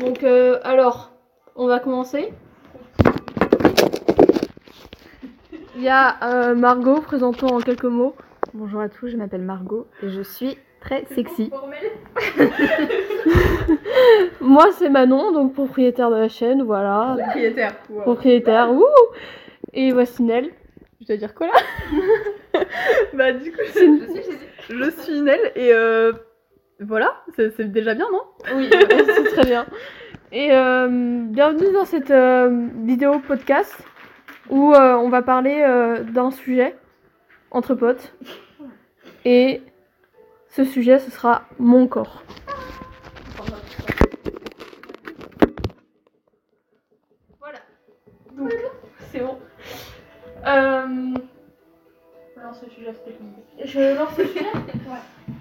Donc, euh, alors, on va commencer. Il y a euh, Margot présentant en quelques mots. Bonjour à tous, je m'appelle Margot et je suis très sexy. Moi, c'est Manon, donc propriétaire de la chaîne, voilà. Propriétaire. Propriétaire, wouh Et voici Nel. Je dois dire quoi là Bah du coup, je suis, je suis Nel et euh, voilà, c'est déjà bien, non? Oui, c'est très bien. Et euh, bienvenue dans cette euh, vidéo podcast où euh, on va parler euh, d'un sujet entre potes. Et ce sujet, ce sera mon corps. Voilà. Donc, c'est bon. Euh, lance le sujet technique. je lance le sujet? Ouais.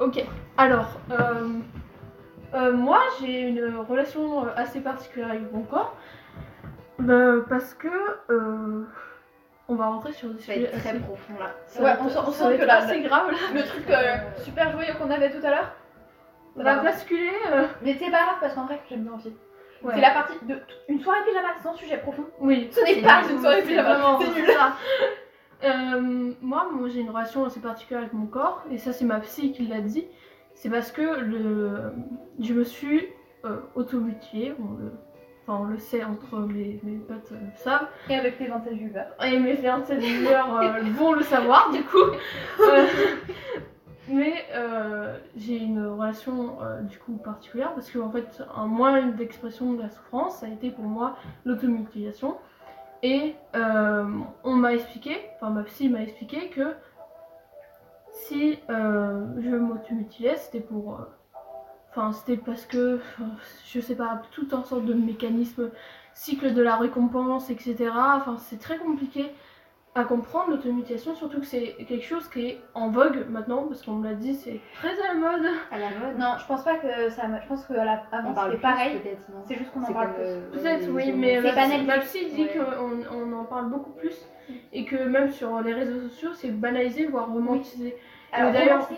Ok, alors, euh, euh, moi j'ai une relation euh, assez particulière avec mon corps. euh, parce que euh, on va rentrer sur des Ça va sujets être très assez- profond là. ça Ouais, on être- sent- on ça sent va que être la- assez grave là. Le truc euh, super joyeux qu'on avait tout à l'heure. On va basculer. euh, Mais c'est pas grave parce qu'en vrai, j'aime bien aussi. ouais. C'est la partie de une soirée pyjama sans sujet profond. Oui. Ce n'est pas une soirée pyjama, c'est nul. ça. Euh, moi, moi, j'ai une relation assez particulière avec mon corps, et ça, c'est ma psy qui l'a dit. C'est parce que le, je me suis euh, automutilée. On le, enfin, on le sait entre mes, mes potes euh, le savent. Et avec tes 27 viveurs. Et mes fiancés d'humeur euh, vont le savoir, du coup. Euh, mais j'ai une relation du coup particulière parce que en fait un moyen d'expression de la souffrance ça a été pour moi l'automutilation et euh, on m'a expliqué, enfin ma psy m'a expliqué que si euh, je m'automutilais c'était pour, euh, enfin c'était parce que je sais pas tout un sorte de mécanisme cycle de la récompense etc. Enfin c'est très compliqué à comprendre l'automutilation, surtout que c'est quelque chose qui est en vogue maintenant, parce qu'on me l'a dit, c'est très à la mode. À la mode. Non, je pense pas que ça. Je pense qu'avant c'était pareil. C'est juste qu'on en parle plus. euh, Peut-être, oui, mais C'est ma, banalisé. ma psy dit Ouais. qu'on on en parle beaucoup plus, et que même sur les réseaux sociaux, c'est banalisé, voire romantisé. Alors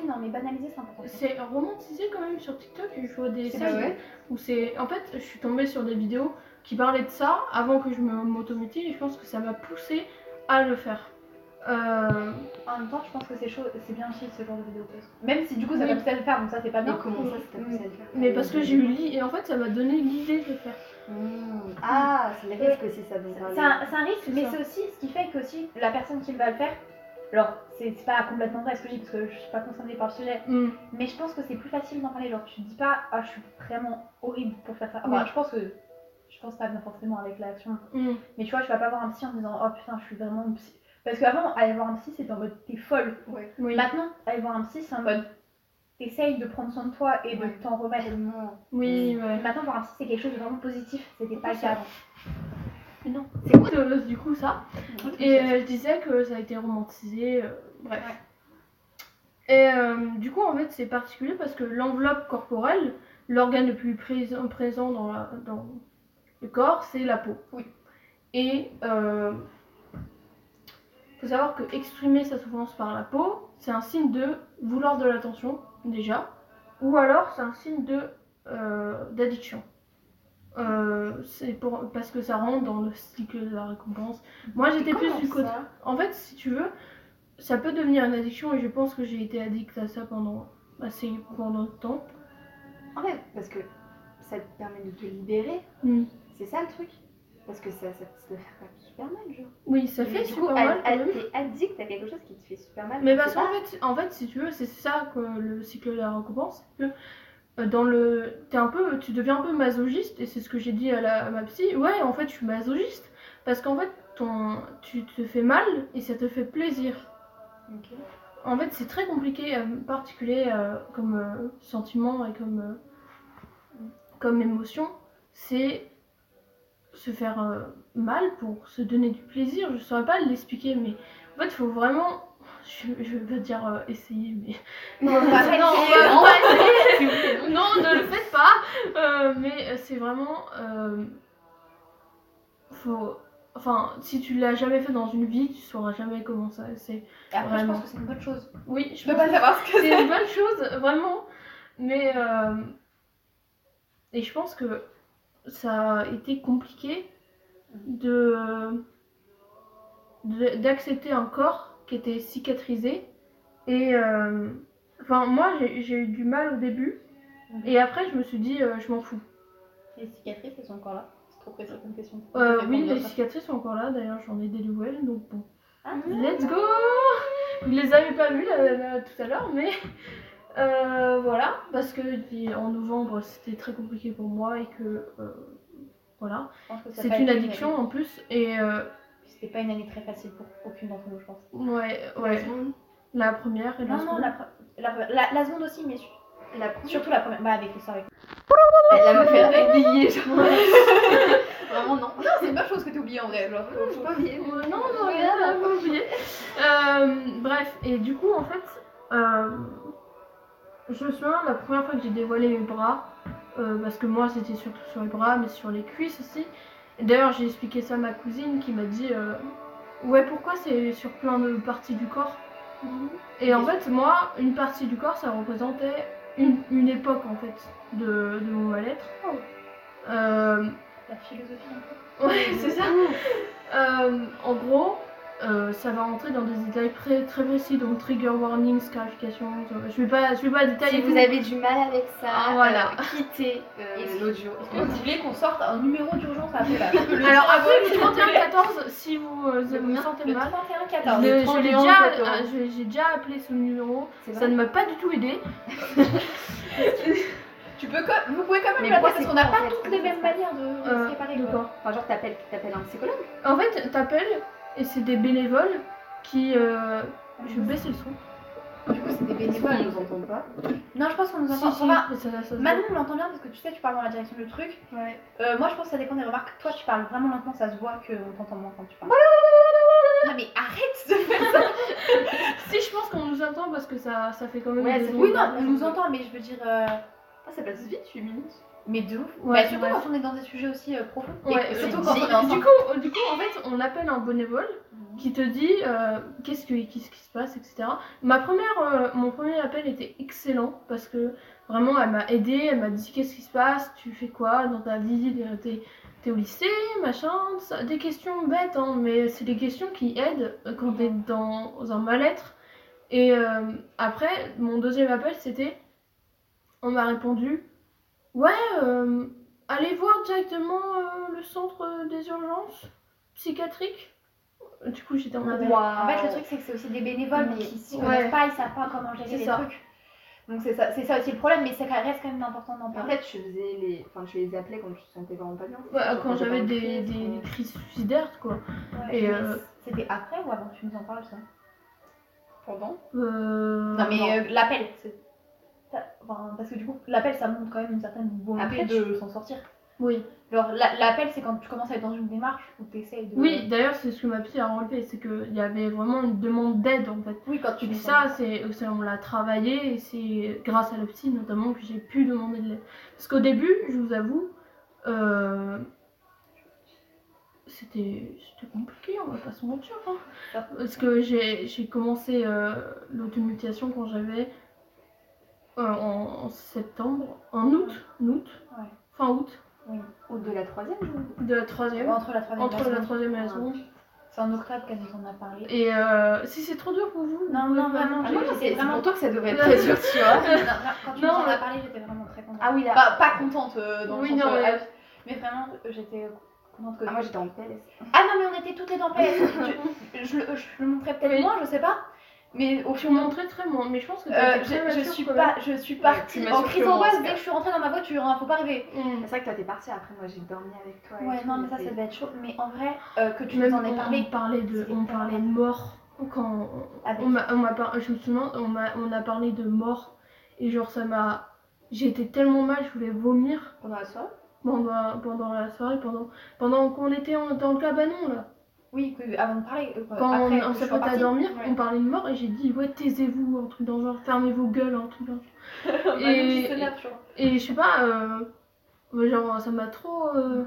non mais banaliser c'est important. C'est romantisé quand même sur TikTok, je vois des vrai où c'est... En fait, je suis tombée sur des vidéos qui parlaient de ça avant que je me m'automutile, et je pense que ça m'a poussée à le faire. Euh, En même temps, je pense que c'est chaud, c'est bien aussi ce genre de vidéo. Même si du coup ça Oui. poussé à le faire, donc ça c'est pas bien. comment ça, ça t'a poussé à le faire mais parce que j'ai eu l'idée, et en fait, ça m'a donné l'idée de le faire. Mmh. Ah, c'est le risque aussi, ça dont C'est un, c'est un risque, mais c'est aussi ce qui fait que aussi la personne qui va le faire. Alors, c'est pas complètement vrai ce que je dis parce que je suis pas concernée par le sujet, Hmm. mais je pense que c'est plus facile d'en parler. Genre, tu dis pas, ah, je suis vraiment horrible pour faire ça. Enfin, je pense que. Je pense pas bien forcément avec l'action. Hmm. Mais tu vois, je vais pas voir un psy en disant, oh putain, je suis vraiment une psy. Parce qu'avant, aller voir un psy, c'était en mode, t'es folle. Ouais. Oui. Maintenant, aller voir un psy, c'est en mode, t'essayes de prendre soin de toi et de t'en remettre. Oui, ouais. Maintenant, voir un psy, c'est quelque chose de vraiment positif. C'était pas le cas avant. Mais non, c'est cool euh, du coup ça? Et euh, je disais que ça a été romantisé, euh, bref. Et euh, du coup, en fait, c'est particulier parce que l'enveloppe corporelle, l'organe le plus présent, présent dans, la- dans le corps, c'est la peau. Oui. Et euh, faut savoir que exprimer sa souffrance par la peau, c'est un signe de vouloir de l'attention, déjà, ou alors c'est un signe de euh, d'addiction. Euh, c'est pour parce que ça rentre dans le cycle de la récompense. Moi, j'étais plus du côté. En fait, si tu veux, ça peut devenir une addiction et je pense que j'ai été addict à ça pendant assez pendant de temps. En fait, parce que ça te permet de te libérer, Hmm. C'est ça le truc? Parce que ça, ça, ça doit faire super mal, genre. Oui, ça fait du super coup, mal. t'es addict à quelque chose qui te fait super mal. Mais parce qu'en fait, en fait, si tu veux, c'est ça que le cycle de la récompense, que euh, dans le, t'es un peu, tu deviens un peu masochiste et c'est ce que j'ai dit à, la, à ma psy. Ouais, en fait, je suis masochiste parce qu'en fait, ton, tu te fais mal et ça te fait plaisir. En fait, c'est très compliqué, euh, particulier euh, comme euh, sentiment et comme, comme émotion. C'est se faire euh, mal pour se donner du plaisir. Je saurais pas l'expliquer, mais en fait, il faut vraiment. Je, je veux dire euh, essayer, mais. Non, pas non, essayer, ne le faites pas. Euh, mais c'est vraiment. faut. Enfin, si tu l'as jamais fait dans une vie, tu sauras jamais comment ça. C'est. Je pense que c'est une bonne chose. Oui, je Je peux pas savoir ce que c'est c'est. une bonne chose, vraiment. Mais et je pense que ça a été compliqué de d'accepter un corps qui était cicatrisé. Et euh, enfin, moi, j'ai eu du mal au début. Mhm. Et après, je me suis dit, euh, je m'en fous. Les cicatrices, elles sont encore là? C'est trop précis comme question. Euh, oui, les cicatrices sont encore là. D'ailleurs, j'en ai des nouvelles. Donc bon, Ah, let's go Vous les avez pas vues là, là, tout à l'heure, mais euh, voilà. Parce que en novembre, c'était très compliqué pour moi et que euh, voilà. a C'est pas une addiction en plus. Et euh, C'était pas une année très facile pour aucune d'entre nous, je pense. ouais, ouais. La première et la Non, non, seconde. la, pre- la, la, la seconde aussi, mais su- La surtout la première. Bah, avec l'histoire avec. Elle m'a fait oublier, genre. Vraiment, non. Non, c'est une bonne chose que t'as oublié en vrai. Genre, faut pas. Ouais, non, non, à pas oublier. Euh, bref, et du coup, en fait, euh, je me souviens la première fois que j'ai dévoilé mes bras, euh, parce que moi c'était surtout sur les bras, mais sur les cuisses aussi. Et D'ailleurs, j'ai expliqué ça à ma cousine qui m'a dit euh, Ouais, pourquoi c'est sur plein de parties du corps? Et en fait, moi, une partie du corps, ça représentait une, une époque en fait de, de mon mal-être. Euh, La philosophie un peu. Ouais, c'est ça. En gros, euh, ça va rentrer dans des détails très, très précis, donc trigger warning, scarification. Je vais pas, je vais pas détailler. Si vous avez du mal avec ça, Ah, voilà. euh, quittez euh, l'audio. Est-ce que vous voulez qu'on sorte un numéro d'urgence après là Alors après le 31-14, si vous euh, Le vous sentez Le mal, 31-14. je, le je l'ai 31, déjà, 14. euh, je- j'ai déjà appelé ce numéro. Ça ne m'a pas du tout aidé. Tu peux vous pouvez quand même Mais l'appeler quoi, parce c'est qu'on n'a pas toutes les mêmes manières de, Euh, se quoi Enfin, genre, t'appelles t'appelles un psychologue En fait, t'appelles et c'est des bénévoles qui. euh, Je vais baisser le son. Du coup, c'est des On bénévoles. nous entend pas. Non, je pense qu'on nous Si, entend. si, Enfin, ça- ça se Manon, on l'entend bien parce que tu sais, tu parles dans la direction du truc. Ouais. Euh, moi, je pense que ça dépend des remarques. Toi, tu parles vraiment lentement, ça se voit qu'on t'entend moins quand tu parles. Non, mais arrête de faire ça Si, je pense qu'on nous entend parce que ça, ça fait quand même. Ouais, des. Oui, non, on nous entend, mais je veux dire. euh, Ah, ça passe vite, 8 minutes. Mais de ouf. Ouais, bah, surtout ouais. quand on est dans des sujets aussi euh, profonds. Ouais, euh, surtout du- quand on est du coup, du coup, en fait, on appelle un bénévole qui te dit euh, qu'est-ce, que, qu'est-ce qui se passe, etc. Ma première, euh, mon premier appel était excellent parce que vraiment, elle m'a aidé, elle m'a dit qu'est-ce qui se passe, tu fais quoi dans ta vie, t'es, t'es au lycée, machin, ça- des questions bêtes, hein, mais c'est des questions qui aident quand t'es dans un mal-être. Et après, mon deuxième appel, c'était, on m'a répondu, ouais. euh, Allez voir directement euh, le centre euh, des urgences psychiatriques. Du coup, j'étais en mode. En fait, le truc, c'est que c'est aussi des bénévoles Mais- qui s'y Ouais. connaissent pas, ils savent pas comment gérer les ça. trucs. Donc, c'est ça, c'est ça aussi le problème, mais ça reste quand même important d'en En parler. fait, tu faisais les. Enfin, tu les appelais quand tu te sentais vraiment pas bien. Ouais, quand j'avais des, des, crise, des ou- crises suicidaires, quoi. Ouais, Et, euh, C'était après ou avant que tu nous en parles, ça? Pendant? Euh, Non, mais euh, l'appel, c'est. Ça- enfin, parce que du coup, l'appel, ça montre quand même une certaine volonté Après, de s'en sortir. Oui. Genre, la- l'appel, c'est quand tu commences à être dans une démarche où tu essayes de. Oui, d'ailleurs, c'est ce que ma psy a relevé, c'est qu'il y avait vraiment une demande d'aide en fait. Oui, quand tu Et fais ça, c'est, on l'a travaillé et c'est grâce à la psy notamment que j'ai pu demander de l'aide. Parce qu'au début, je vous avoue, euh, c'était, c'était compliqué, on va pas se mentir. hein. Parce que j'ai, j'ai commencé euh, l'automutation quand j'avais euh, en, en septembre, en août, en août, Ouais. fin août, Ou de la troisième de la troisième, Entre la troisième et entre la seconde. troisième et la seconde. C'est en octobre qu'elle nous en a parlé. Et euh, si c'est trop dur pour vous, Non, non, vraiment, Ah, moi, c'est vraiment- pour toi que ça devrait être très dur, tu vois. Non, non, quand tu Non, en as parlé, j'étais vraiment très contente. Ah oui, là. Pas, pas contente euh, dans Oui, le sens. non, euh, mais- mais vraiment, euh, j'étais contente que. Ah, moi j'étais en PLS. Ah non, mais on était toutes les deux en PS. je, je, le- je le montrais peut-être Oui. moins, je sais pas. Mais au vous montrais très moins, mais je pense que euh, je, très suis pas, je suis partie plus en crise d'angoisse dès que je suis rentrée dans ma voiture, hein, faut pas rêver. même. C'est vrai que toi t'es partie, après moi j'ai dormi avec toi. et Ouais, non, mais ça, ça devait être chaud. Mais en vrai, euh, que tu Même nous en aies parlé. on parlait de, on parlait de mort quand Avec- on m'a, on m'a par- je me souviens, on m'a, on a parlé de mort et genre ça m'a, j'ai été tellement mal, je voulais vomir Pendant la soirée? Pendant, pendant la soirée, pendant, pendant qu'on était en- dans le cabanon là. Oui, avant de parler. euh, Quand après, on, on à dormir, Ouais. on parlait de mort et j'ai dit ouais taisez-vous, un truc dans le genre, fermez vos gueules, un truc dans le genre. Manon Et- je sais pas, euh, genre ça m'a trop. euh,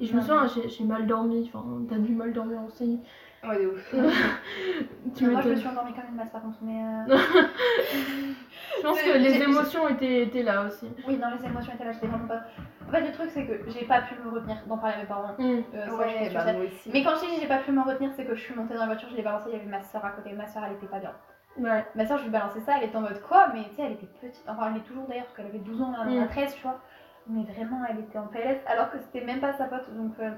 Et je me Ouais. souviens, j'ai, j'ai mal dormi, enfin t'as du mal dormir aussi. Ouais, de ouf. tu Moi, je me suis endormie comme une masse par contre, mais. euh, Je pense que les émotions étaient, étaient là aussi. Oui, dans les émotions étaient là, j'étais vraiment pas. En fait, le truc, c'est que j'ai pas pu me retenir d'en parler à mes parents. Mm. Euh, ça, Ouais, suis bah sûre. moi aussi. Mais quand je dis j'ai pas pu m'en retenir, c'est que je suis montée dans la voiture, je l'ai balancé, il y avait ma soeur à côté. Ma soeur, elle était pas bien. Ouais. Ma soeur, je lui balançais ça, elle était en mode quoi? Mais tu sais, elle était petite. Enfin, elle est toujours d'ailleurs, parce qu'elle avait 12 ans, elle en a Mm. 13, tu vois. Mais vraiment, elle était en PLS, alors que c'était même pas sa pote, donc euh,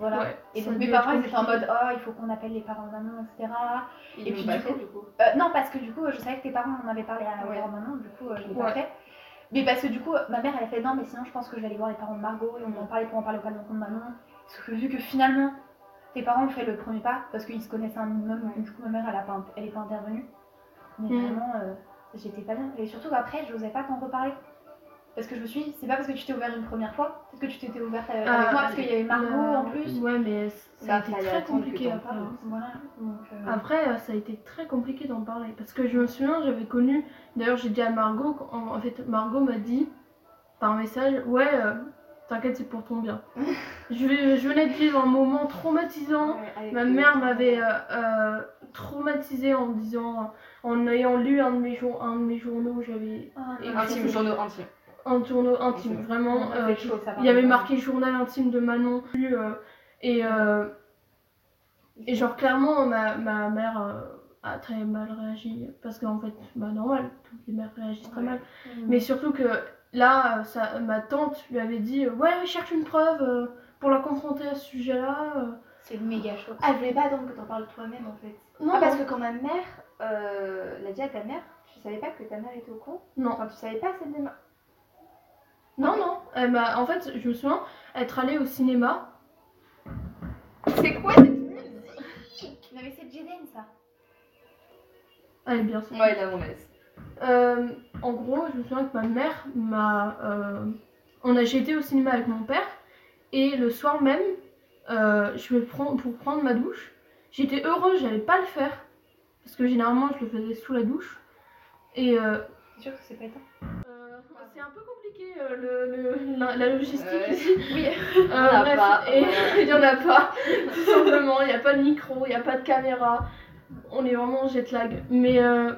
voilà. Ouais, Et donc mes parents, ils étaient en mode oh, il faut qu'on appelle les parents de maman, etc. Ils Et puis, pas du fait coup- du coup. Euh, non, parce que du coup, je savais que tes parents en avaient parlé à Ouais. leur maman, du coup, euh, je l'ai Ouais. pas fait. Mais parce que du coup, ma mère, elle a fait non, mais sinon, je pense que je vais aller voir les parents de Margot et on va en parler pour en parler au palais de maman. Parce que vu que finalement, tes parents ont fait le premier pas, parce qu'ils se connaissaient un minimum, du coup, ma mère, elle, a pas, elle est pas intervenue. Mais Mm. vraiment, euh, j'étais pas bien. Et surtout qu'après, je n'osais pas t'en reparler. Parce que je me suis dit, c'est pas parce que tu t'es ouverte une première fois, peut-être que tu t'étais ouverte avec Ah, moi, parce qu'il y avait Margot euh, en plus. Ouais, mais ça a été très compliqué après. parles. Voilà, donc. euh, Après, euh, ça a été très compliqué d'en parler. Parce que je me souviens, j'avais connu. D'ailleurs, j'ai dit à Margot. En, en fait, Margot m'a dit par message Ouais, euh, t'inquiète, c'est pour ton bien. je, venais de vivre un moment traumatisant. Ouais, Ma mère m'avait euh, euh, traumatisée en disant. En ayant lu un de mes, jour- un de mes journaux, j'avais ah, non, Intime, journaux intimes. Un journal intime, vraiment. euh, chaud, il y avait marqué journal intime de Manon. euh, et, euh, et genre, clairement, ma, ma mère euh, a très mal réagi. Parce qu'en fait, bah normal, toutes les mères réagissent très mal. Mm. Mais surtout que là, ça, ma tante lui avait dit Ouais, cherche une preuve euh, pour la confronter à ce sujet-là. C'est méga chaud. Ah, je voulais pas attendre que t'en parles toi-même en fait. Non, ah, parce que quand ma mère euh, l'a dit à ta mère, tu savais pas que ta mère était au courant? Non. Enfin, tu savais pas cette démarche Non, non. Elle m'a- en fait, je me souviens être allée au cinéma. C'est quoi cette musique Mais c'est Jaden ça. Elle est bien ça. Ouais, on laisse. Euh, en gros, je me souviens que ma mère m'a. euh, on a, j'ai été au cinéma avec mon père et le soir même, euh, je vais prendre pour prendre ma douche. J'étais heureuse, j'allais pas le faire parce que généralement je le faisais sous la douche. Et euh, C'est sûr que c'est pas éteint? C'est un peu compliqué euh, le, le- la, la logistique Ouais. ici. Oui. Euh, a bref, pas, et voilà. il y en a pas, tout simplement. Il n'y a pas de micro, il n'y a pas de caméra. On est vraiment en jet lag. Mais euh,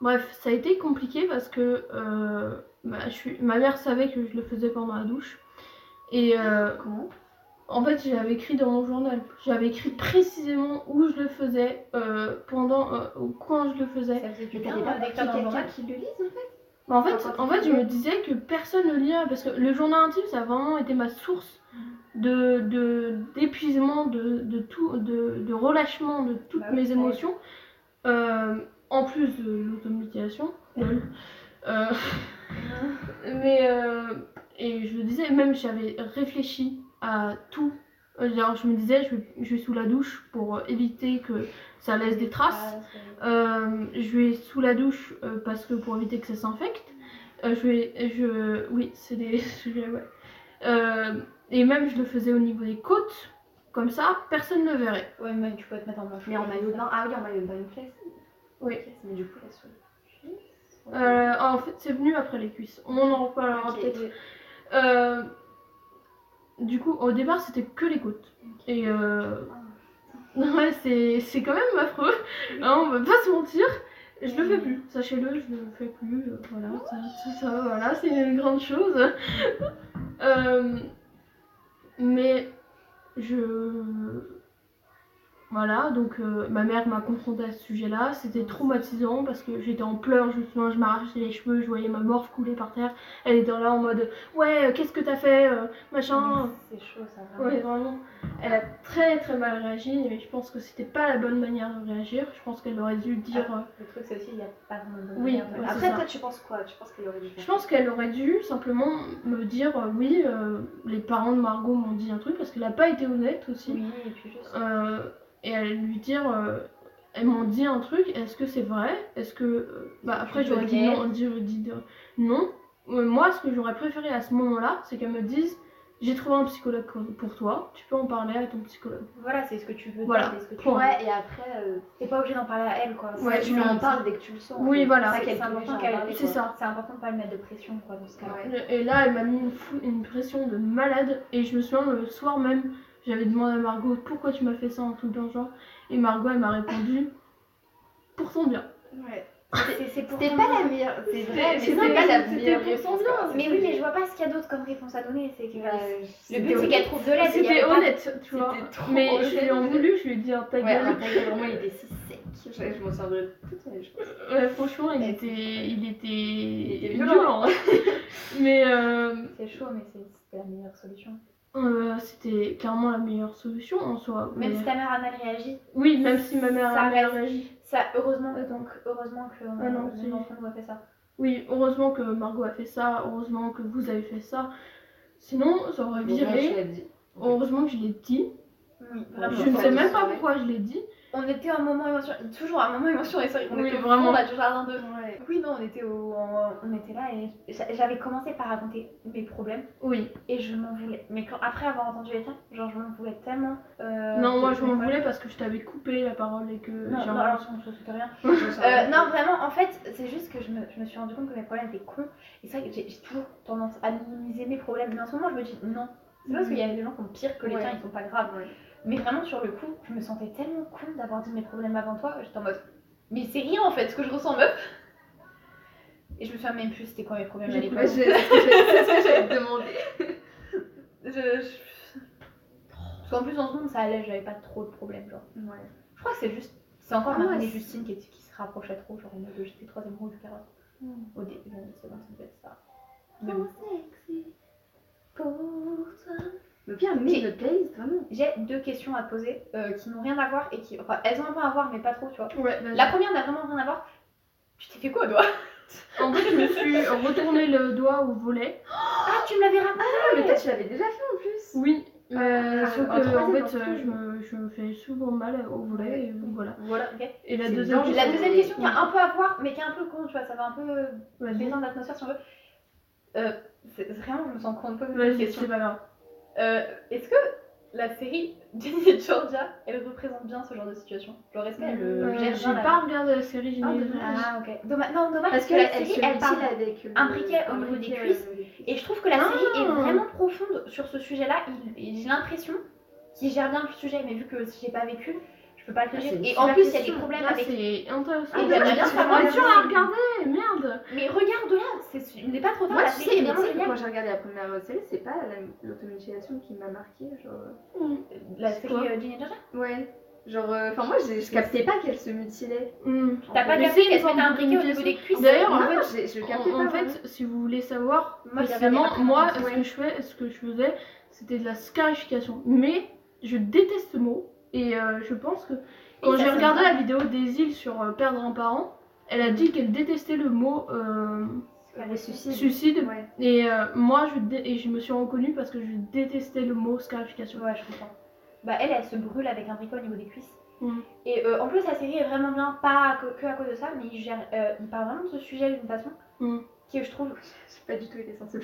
bref, ça a été compliqué parce que euh, bah, je suis... ma mère savait que je le faisais pendant la douche. Et euh, Comment? en fait, j'avais écrit dans mon journal. J'avais écrit précisément où je le faisais, euh, pendant, euh, ou quand je le faisais. Ça faisait du bien dans le quelqu'un qui le lise en fait Mais en fait, en fait, je me disais que personne ne lirait parce que le journal intime, ça a vraiment été ma source de de- d'épuisement, de, de tout, de, de relâchement de toutes Bah mes émotions, Euh, en plus de l'automutilation. lol. Euh, mais euh, et je me disais, même j'avais réfléchi à tout. Je me disais, je vais, je vais sous la douche pour éviter que ça laisse des traces. Ah, Euh, je vais sous la douche euh, parce que pour éviter que ça s'infecte. Euh, je vais, je, oui, c'est des sujets, ouais. Euh, et même je le faisais au niveau des côtes, comme ça, personne ne le verrait. Ouais, mais tu peux te mettre en manche. Mais en maillot de bain. Ah oui, en maillot de bain. Oui. Mais du coup, cuisses. Euh, en fait, c'est venu après les cuisses. On en reparlera Ok. peut-être. Euh, du coup, au départ, c'était que les côtes. Et euh, ouais, c'est c'est quand même affreux. Hein, on va pas se mentir. Je le fais plus, sachez-le, je le fais plus. euh, voilà, ça, ça, voilà, c'est une grande chose. Euh, mais je. Voilà, donc euh, ma mère m'a confrontée à ce sujet-là. C'était traumatisant parce que j'étais en pleurs, je me souviens, je m'arrachais les cheveux, je voyais ma morphe couler par terre. Elle était là en mode Ouais, euh, qu'est-ce que t'as fait euh, Machin. C'est chaud ça. vraiment. Ouais, vraiment. Elle a très très mal réagi, mais je pense que c'était pas la bonne manière de réagir. Je pense qu'elle aurait dû dire. euh, Le truc, c'est aussi, il n'y a pas vraiment de Oui, ouais, Après, toi, tu penses quoi? Tu penses qu'elle aurait dû faire Je pense qu'elle aurait dû simplement me dire euh, oui, les parents de Margot m'ont dit un truc parce qu'elle a pas été honnête aussi. Oui, et puis juste. Et elle lui dire euh, elles m'ont dit un truc, est-ce que c'est vrai? Est-ce que. euh, bah après j'aurais dit non, dit, dit non. Moi ce que j'aurais préféré à ce moment-là, c'est qu'elle me dise j'ai trouvé un psychologue pour toi, tu peux en parler à ton psychologue. Voilà, c'est ce que tu veux Voilà. ce que tu. Ouais, et après, euh, T'es pas obligé d'en parler à elle, quoi. Ouais, tu lui en parles dès que tu le sens. en Oui, voilà. C'est important à C'est ça. C'est important de pas le mettre de pression, quoi, dans ce cas-là. Ouais. Et là, elle m'a mis une, fou- une pression de malade. Et je me souviens, le soir même, J'avais demandé à Margot pourquoi tu m'as fait ça, truc dans le genre? Et Margot, elle m'a répondu pour son bien. Ouais. C'était ton pas bien. la meilleure. C'est vrai, mais c'était pas la meilleure réponse. bien. Mais oui, mais je vois pas ce qu'il y a d'autre comme réponse à donner. C'est que Ouais, le but c'est qu'elle trouve de l'aide. C'était honnête, tu vois. Mais je lui ai en voulu, je lui ai dit un ta gueule. vraiment, il était si sec. Je, je m'en souviendrai toute ma vie. Ouais, franchement, il était, il était, était violent. mais euh, C'est chaud, mais c'est- c'était la meilleure solution. Euh, c'était clairement la meilleure solution en soi. Même Mais- si ta mère a mal réagi, Oui, même si ma mère Ça a mal réagi. ça heureusement donc heureusement que Ah non, euh, c'est- les enfants nous a fait ça. Oui, heureusement que Margot a fait ça, heureusement que vous avez fait ça. Sinon, ça aurait viré. dit. Heureusement que je l'ai dit. Oui, vraiment. Je ne sais même pas pourquoi je l'ai dit. On était en moment émotion, toujours un moment émotion et ça, on Oui, était vraiment. là, du jardin de. Oui non, on était au, on était là et j'a- j'avais commencé par raconter mes problèmes Oui. et je m'en voulais. Mais quand, après avoir entendu les tiens, genre je m'en voulais tellement. euh, non, moi je m'en voulais parce que je t'avais coupé la parole et que Non, non, alors rien. Euh, non, vraiment, en fait, c'est juste que je me, je me suis rendu compte que mes problèmes étaient cons. Et c'est vrai que j'ai toujours tendance à minimiser mes problèmes. Mais en ce moment, je me dis non. C'est parce qu'il y a des gens qui ont pire que les Ouais. tiens, ils sont pas graves. Ouais. Mais vraiment, sur le coup, je me sentais tellement con d'avoir dit mes problèmes avant toi. J'étais en mode, mais c'est rien en fait ce que je ressens, meuf. Et je me souviens même plus c'était quoi mes problèmes à l'époque. C'est ce que c'est j'allais te demander. Je- je- Parce qu'en plus, en ce moment, ça allait, j'avais pas trop de problèmes. Genre. Ouais. Je crois que c'est juste. C'est encore Ah, Marine ouais, et c'est- Justine qui, qui se rapprochaient trop, genre en mode j'étais troisième roue du carotte. Hmm. Au début, les secondes, ça devait être ça. Mais bon. Pour toi. Le pire, mais notre playlist, vraiment. J'ai deux questions à te poser euh, qui n'ont rien à voir et qui. Enfin, elles ont un peu à voir, mais pas trop, tu vois. Ouais. La première n'a vraiment rien à voir. Tu t'es fait quoi, toi? En fait, je me suis retourné le doigt au volet. Ah, tu me l'avais raconté Ah, mais toi, tu l'avais déjà fait en plus. Oui. Mais Ah, sauf en que, en fait, euh, je me, je me fais souvent mal au volet. Et voilà. Voilà. Et la deuxième dangereux. La question. deuxième question qui a un peu à voir, mais qui est un peu con, tu vois, ça va un peu Vas-y. détendre l'atmosphère si on veut. Euh, c'est vraiment, je me sens con de poser cette Vas-y, question. c'est pas grave. Euh, est-ce que la série Jenny et Georgia, elle représente bien ce genre de situation Genre, est-ce qu'elle euh, Euh, gère J'ai bien la- pas regardé la série, Ah, mis dommage. Ah, ok. Dommage, non, dommage, Parce que la série, elle parle. avec le- un briquet au niveau des briquet, cuisses. Et je trouve que la Ah. série est vraiment profonde sur ce sujet-là. Et, et j'ai l'impression qu'il gère bien le sujet, mais vu que j'ai pas vécu, je peux pas le te Ah, Et en plus, il y a des problèmes Là, avec. c'est intéressant. Et j'aimerais bien si- à regarder, merde. Mais regarde là, c'est- il n'est pas trop tard. Moi, la tu série sais, quand j'ai regardé la première série, c'est pas la- l'automutilation qui m'a marqué. Genre... La C'est série quoi euh, Georgia Ouais. Genre, euh, enfin, moi, j'ai- je captais pas qu'elle se mutilait. Hmm. T'as pas capté qu'elle se mettait un briquet au de niveau des cuisses? D'ailleurs, en fait, j'ai- je captais En, pas. en fait, si vous voulez savoir, Moi, moi, la ce que je fais, ce que je faisais, c'était de la scarification. Mais je déteste ce mot et euh, je pense que quand j'ai regardé la vidéo des îles sur euh, perdre un parent, elle a dit qu'elle détestait le mot euh, suicide. suicide. Ouais. Et euh, moi, je, dé- et je me suis reconnue parce que je détestais le mot scarification. Ouais, je comprends. Bah, elle, elle se brûle avec un briquet au niveau des cuisses. Mhm. Et euh, en plus, la série est vraiment bien, pas à co- que à cause de ça, mais il, gère, euh, il parle vraiment de ce sujet d'une façon Mhm. Qui, je trouve. J'ai pas du tout été à ça.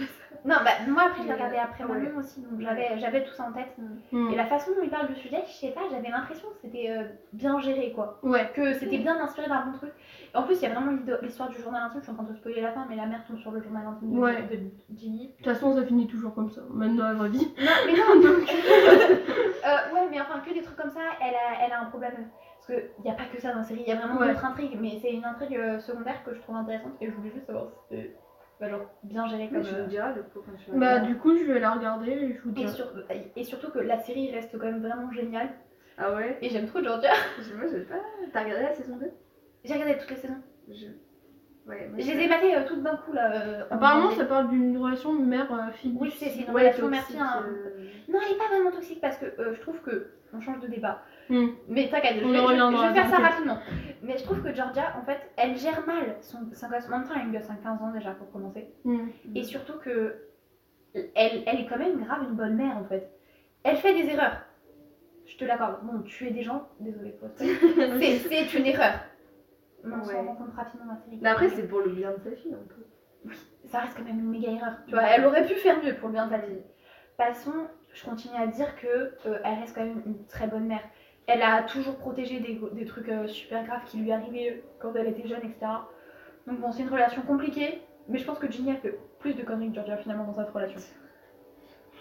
Non, bah, moi après, je l'ai Mais, regardé après ouais. Manon aussi, donc j'avais j'avais tout ça en tête. Hmm. Et la façon dont il parle du sujet, je sais pas, j'avais l'impression que c'était euh, bien géré, quoi. Ouais. Que c'était bien inspiré d'un bon truc. Et en plus, il y a vraiment l'histo- l'histoire du journal intime, je suis en train de spoiler la fin, mais la mère tombe sur le journal intime de, Ouais. de Ginny. De toute façon, ça finit toujours comme ça, même dans la vraie vie. Non, mais non, donc. euh, ouais, mais enfin, que des trucs comme ça, elle a, elle a un problème. Parce qu'il n'y a pas que ça dans la série, il y a vraiment Ouais. d'autres intrigues, mais c'est une intrigue euh, secondaire que je trouve intéressante et je voulais juste savoir si c'était bah, genre, bien géré comme. Mais tu euh, me diras le coup quand tu vas Bah, du coup, je vais la regarder et je vous Et, dirai. sur- et surtout que la série reste quand même vraiment géniale. Ah ouais? Et j'aime trop Georgia. Je- Moi, j'ai pas. T'as regardé la saison 2 J'ai regardé toutes les saisons. Je. Ouais, Je les ai matées euh, toutes d'un coup là. euh, en Apparemment, ça parle d'une relation mère-fille. Oui, c'est c'est une Ouais, relation hein. euh, Non, elle est pas vraiment toxique parce que euh, je trouve que. On change de débat. Hmm. Mais t'inquiète, je, je- je vais faire ça rapidement. Mais je trouve que Georgia, en fait, elle gère mal son, son gosse. En même temps, elle a une gosse à 15 ans déjà pour commencer. Hmm. Et surtout que. Elle, elle est quand même grave une bonne mère en fait. Elle fait des erreurs. Je te l'accorde. Bon, tuer des gens, désolé pour ça. C'est c'est une erreur. Mais on Ouais. s'en rend compte rapidement dans la série. Mais après, c'est pour le bien de sa fille un peu. ça reste quand même une méga erreur. Tu vois, elle aurait pu faire mieux pour le bien de sa fille. Passons, je continue à dire que euh, elle reste quand même une très bonne mère. Elle a toujours protégé des, des trucs euh, super graves qui lui arrivaient quand elle était jeune, etc. Donc bon, c'est une relation compliquée, mais je pense que Ginny a fait plus de conneries que Georgia finalement dans cette relation.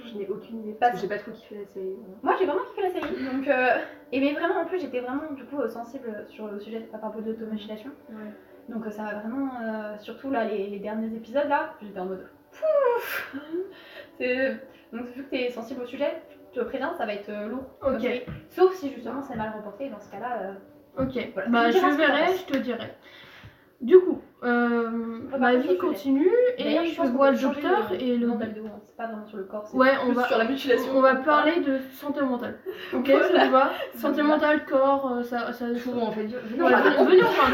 Je n'ai aucune idée. Que j'ai pas trop kiffé la série. Moi j'ai vraiment kiffé la série. Donc, euh, et mais vraiment en plus j'étais vraiment du coup euh, sensible sur le sujet à propos d'automugulation. Ouais. Donc ça va vraiment, euh, surtout là les, les derniers épisodes là, j'étais en mode pouf. Donc vu que t'es sensible au sujet, je te préviens, ça va être euh, lourd. Ok. Sauf si justement c'est mal reporté. Dans ce cas-là, euh, Ok, Voilà. bah je verrai, je te dirai. Du coup, euh, ma vie le continue et je je vois le docteur le et le. nom de hein. c'est pas vraiment sur le corps, c'est Ouais, on va, sur la mutilation. on va parler de santé mentale. Ok, Voilà. ça te va? Santé mentale, corps, ça. ça Bon, en fait, venez, on Voilà, parle. venez, on parle.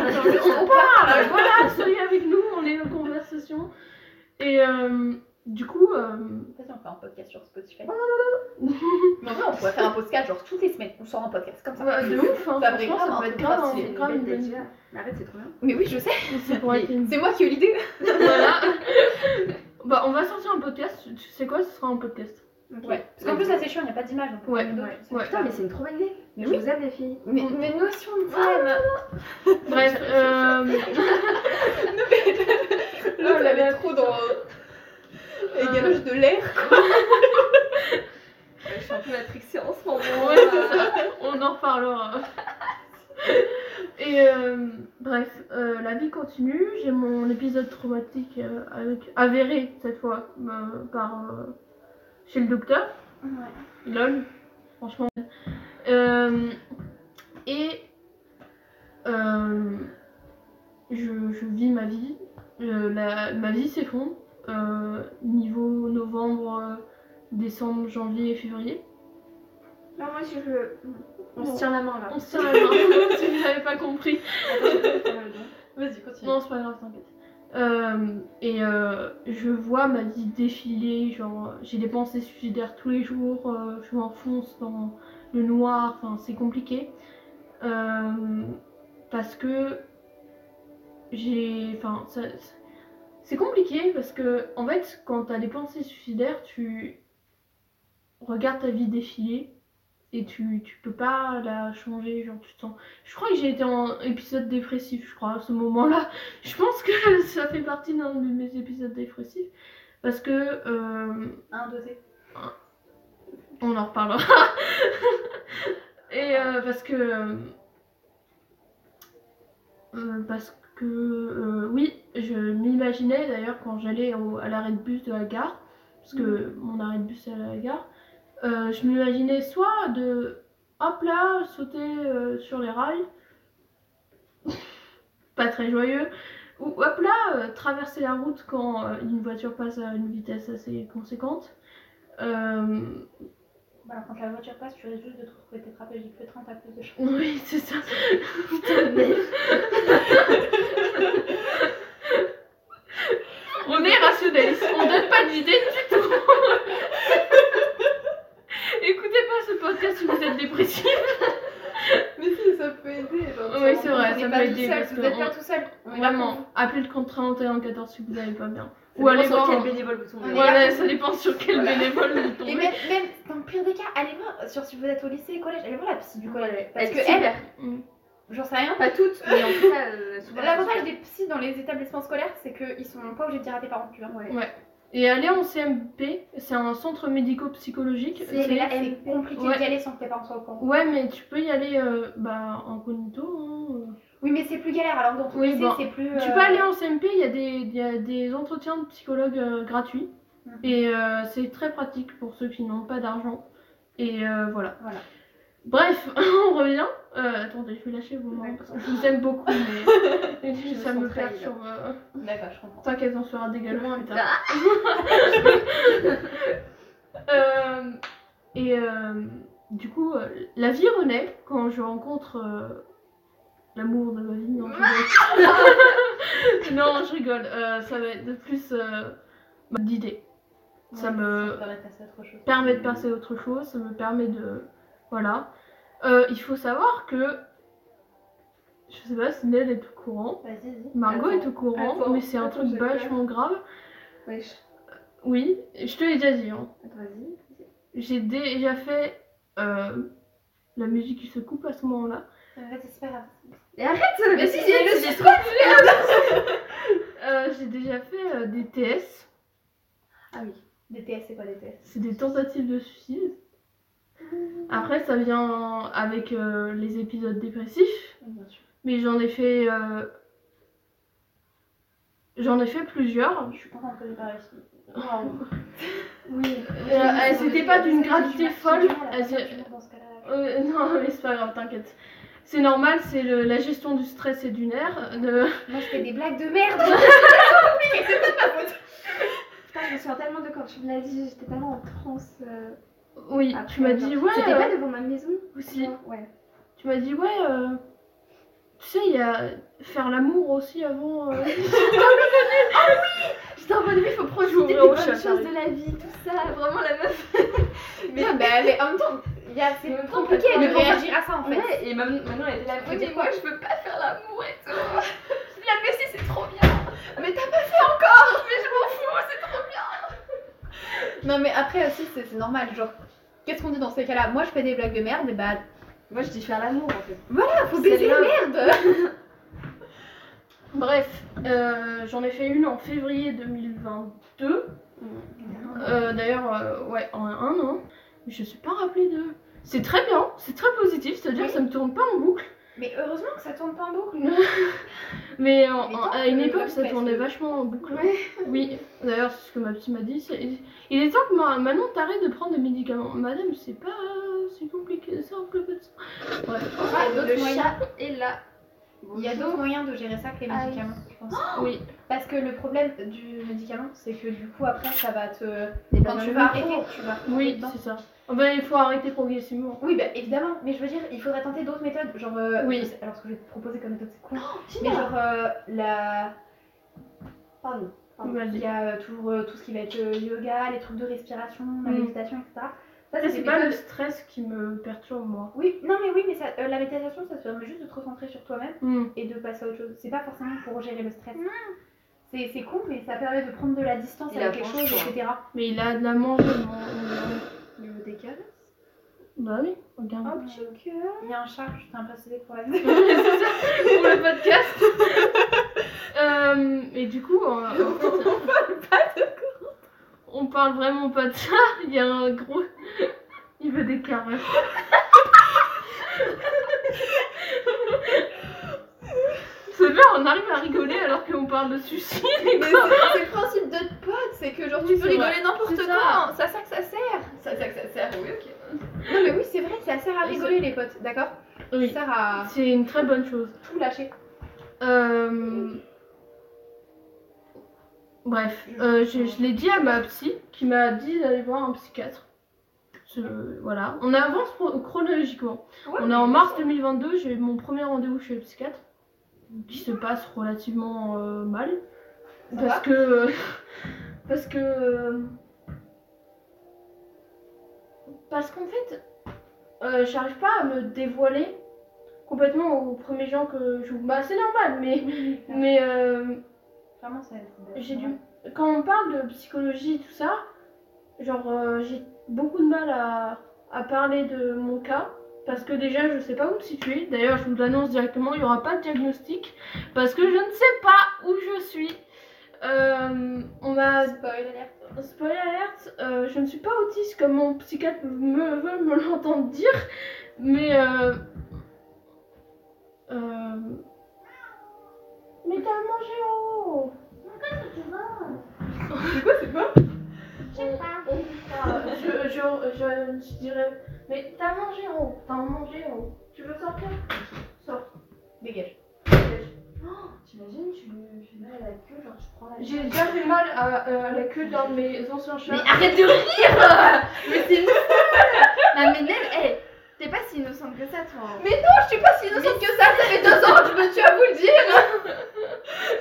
On parle, voilà, soyez avec nous, on est en conversation. Et euh, du coup, euh, Vas-y, on fait un podcast sur Spotify. Mais en vrai, on pourrait faire un podcast genre toutes les semaines. On sort un podcast comme ça. ouais, de ouf, hein, Ça franchement, ça peut être grave hein, grave une bonne idée. déjà. Mais arrête, c'est trop bien. Mais oui, je sais. C'est pour être une- C'est moi qui ai eu l'idée. Voilà. Bah, on va sortir un podcast. Tu sais quoi Ce sera un podcast. Ouais. Parce qu'en plus, là, c'est chiant, il n'y a pas d'image. Ouais, ouais, ouais. Putain, mais c'est une trop bonne idée. Mais je oui. vous aime, les filles. Mais, mais nous aussi, on t'aime. Bref, euh, Là, on l'avait trop dans. Les galoches de l'air. Je suis un peu matrixée en ce moment. ouais, c'est ça. On en reparlera. Et euh, bref, euh, la vie continue. J'ai mon épisode traumatique euh, avec avéré cette fois euh, par euh, chez le docteur. Ouais. Lol, franchement. Euh, et euh, je, je vis ma vie. Euh, la- ma vie s'effondre. Euh, niveau novembre, euh, décembre, janvier et février. Non, moi, si je veux. On Bon. se tient la main là. On se tient la main, si vous n'avez pas compris. Vas-y, continue. Non, c'est pas grave, t'inquiète. Euh, et euh, je vois ma vie défiler, genre j'ai des pensées suicidaires tous les jours, euh, je m'enfonce dans le noir, enfin c'est compliqué. Euh, parce que j'ai. Enfin, ça- c'est compliqué parce que en fait, quand t'as des pensées suicidaires, tu regardes ta vie défiler et tu, tu peux pas la changer, genre tu te sens je crois que j'ai été en épisode dépressif, je crois, à ce moment-là. Je pense que ça fait partie d'un de mes épisodes dépressifs. Parce que. euh, Un dosé. on en reparlera. Et euh, parce que. euh, parce que. Euh, oui, je m'imaginais d'ailleurs quand j'allais à l'arrêt de bus de la gare. Parce que mon arrêt de bus est à la gare. euh, je m'imaginais soit de. Hop là, sauter euh, sur les rails. Pas très joyeux. Ou hop là, traverser la route quand une voiture passe à une vitesse assez conséquente. Voilà, quand la voiture passe, tu risques juste de te retrouver tétraplégique. Le train, t'as plus de chance. Oui, c'est ça. on est rationnaliste, on donne pas d'idées du tout. Écoutez pas ce podcast si vous êtes dépressif. Ça peut aider. genre, Oui, c'est vrai, ça peut aider tout seul, parce Vous n'êtes on- pas tout seul. Vraiment, appelez le compte 31 14 si vous n'allez pas bien. Ça Ou allez dépend sur voir. quel bénévole vous tombez. Ouais. Voilà, ça dépend sur quel Voilà. bénévole vous vous. Et tombez. même, même dans le pire des cas, allez voir, sur si vous êtes au lycée, collège, allez voir la psy du collège. Parce Elle que elle. Mm. j'en sais rien. Pas toutes, mais en tout cas, euh, souvent. L'avantage des psys dans les établissements scolaires, c'est qu'ils sont pas obligés de dire à tes parents, tu vois. Ouais. Et aller en CMP, c'est un centre médico-psychologique. C'est mais là, c'est compliqué Ouais. d'y aller sans que tes parents soient au courant. Ouais, mais tu peux y aller euh, bah, incognito. hein. Oui, mais c'est plus galère, alors dans ton Oui, lycée, bon. c'est plus. Tu euh, peux aller en CMP, il y, a des- y a des entretiens de psychologues euh, gratuits. Mhm. Et euh, c'est très pratique pour ceux qui n'ont pas d'argent. Et euh, voilà. Voilà. Bref, on revient. Euh, attendez, je vais lâcher vos mains parce que je vous aime beaucoup, mais Je ça me me trahie, perturbe. euh. D'accord, je comprends. T'inquiète, on sera dégalement plus tard. Ah. Euh, et euh, du coup, euh, la vie renaît quand je rencontre l'amour de ma vie. Non, je rigole. non, je rigole. Ça va être de plus d'idées. Ça Ouais, me Ça autre chose. permet de passer à autre chose, ça me permet de... Voilà. Euh, il faut savoir que... Je sais pas si Nel est au courant. Vas-y, vas-y. Margot Attends, est au courant, attends, mais c'est un truc j'ai vachement grave. Wesh. Oui, je te l'ai déjà dit. hein. Attends, vas-y. J'ai déjà fait euh, la musique qui se coupe à ce moment-là. Vas-y, c'est pas grave. Et arrête Mais si, c'est c'est le Euh, j'ai déjà fait euh, des TS. Ah oui. DTS, c'est quoi DTS C'est des tentatives de suicide. Après, ça vient avec euh, les épisodes dépressifs, Bien sûr. mais j'en ai fait. euh, J'en ai fait plusieurs. Je suis contente que j'ai pas réussi. Oui. Euh, elles étaient pas d'une gravité folle. Euh, non, mais c'est pas grave, t'inquiète. C'est normal, c'est la gestion du stress et du nerf. De... Moi, je fais des blagues de merde Putain, je me souviens tellement de quand tu me l'as dit, j'étais tellement en transe. Euh, Oui, après, tu m'as genre. dit, ouais. C'était euh, pas devant ma maison aussi. Ouais. Tu m'as dit, ouais. euh, Tu sais, il y a faire l'amour aussi avant. euh. J'étais en mode, oui, il faut profiter des bonnes choses de la vie, tout ça. Vraiment la meuf. mais, bah, mais en même temps, c'est compliqué de réagir à ça en fait. Ouais, et maintenant elle oui, dire mais moi je peux pas faire l'amour et tout. Je dis, ah, mais si, c'est trop bien. Mais t'as pas fait encore, mais je m'en fous, c'est trop bien. Non, mais après aussi, c'est normal. Genre, qu'est-ce qu'on dit dans ces cas-là? Moi, je fais des blagues de merde, et bah, Moi je dis faire l'amour en fait. voilà, faut baiser merde Bref, euh, j'en ai fait une en février 2022. Euh, D'ailleurs, euh, ouais, en un an. Mais je suis pas rappelée de. C'est très bien, c'est très positif, c'est-à-dire que ça me tourne pas en boucle. Mais heureusement que ça tourne pas en boucle. Mais en- en- à une que époque, ça tournait vachement en boucle. Ouais. Oui, d'ailleurs, c'est ce que ma psy m'a dit. Il est temps que ma... Manon t'arrêtes de prendre des médicaments. Madame, c'est pas. C'est compliqué, c'est un peu de ça. Bref, Ah, le d'autres moyens. chat est là. Il y a d'autres moyens de gérer ça que les Ah oui. médicaments, je pense. oui. Parce que le problème du médicament, c'est que du coup, après, ça va te. Quand tu vas tu vas. Oui, c'est ça. Ah ben, il faut arrêter progressivement. Oui, bah évidemment, mais je veux dire, il faudrait tenter d'autres méthodes. Genre, euh, Oui. alors ce que je vais te proposer comme méthode, c'est quoi Si, Mais non. genre, euh, la. Pardon. Il y a euh, toujours euh, tout ce qui va être euh, yoga, les trucs de respiration, la Mm. méditation, etc. Ça, Ça, c'est pas le stress qui me perturbe, moi. Oui, non, mais oui, mais ça, euh, la méditation, ça te permet juste de te recentrer sur toi-même Hmm. et de passer à autre chose. C'est pas forcément pour gérer le stress. C'est c'est con, mais ça permet de prendre de la distance Il avec a quelque chose, etc. Mais il a de la manger, caresses. Bah oui, regarde. Un petit cœur. Il y a un chat, je à préciser pour la vidéo. c'est ça, pour le podcast. Euh, et du coup, euh, en fait, on parle vraiment pas de ça. Il y a un gros. Il veut des caresses. C'est bien, on arrive à rigoler alors qu'on parle de suicide. Mais c'est c'est le principe de pote, c'est que genre Oui, tu peux c'est rigoler vrai. n'importe C'est quoi, ça. ça. ça que ça sert. Ça, ça, ça sert, oui, ok. Non mais oui c'est vrai, ça sert à rigoler les potes, d'accord? Oui, Ça sert à c'est une très bonne chose. tout lâcher. Euh, Bref, euh, je, je l'ai dit à ma psy qui m'a dit d'aller voir un psychiatre. Je- voilà, on avance pro- chronologiquement. On est en mars 2022, j'ai eu mon premier rendez-vous chez le psychiatre qui se passe relativement euh, mal. Ça parce que. Parce que. euh, Parce qu'en fait, euh, j'arrive pas à me dévoiler complètement aux premiers gens que je. Bah, c'est normal, mais. Mais. euh, Vraiment c'est. j'ai du... Quand on parle de psychologie, tout ça, genre, j'ai beaucoup de mal à, à parler de mon cas. Parce que déjà, je sais pas où me situer. D'ailleurs, je vous l'annonce directement, il n'y aura pas de diagnostic. Parce que je ne sais pas où je suis. Euh, on m'a Spoil alert. Spoiler alert, euh, je ne suis pas autiste comme mon psychiatre me veut me l'entendre dire, mais euh, euh, mais t'as mangé en haut. C'est quoi c'est Euh, je, je, je, je dirais, mais t'as mangé en haut, t'as mangé en haut. Tu veux sortir? Sors. Dégage. T'imagines, tu lui fais mal à la queue, genre tu prends la J'ai déjà fait mal à, à la queue d'un de mes anciens chats. Mais arrête de rire Mais c'est une Non mais Nel, hey, t'es pas si innocente que ça toi Mais non, je suis pas si innocente que ça, ça fait deux ans que je me tue à vous le dire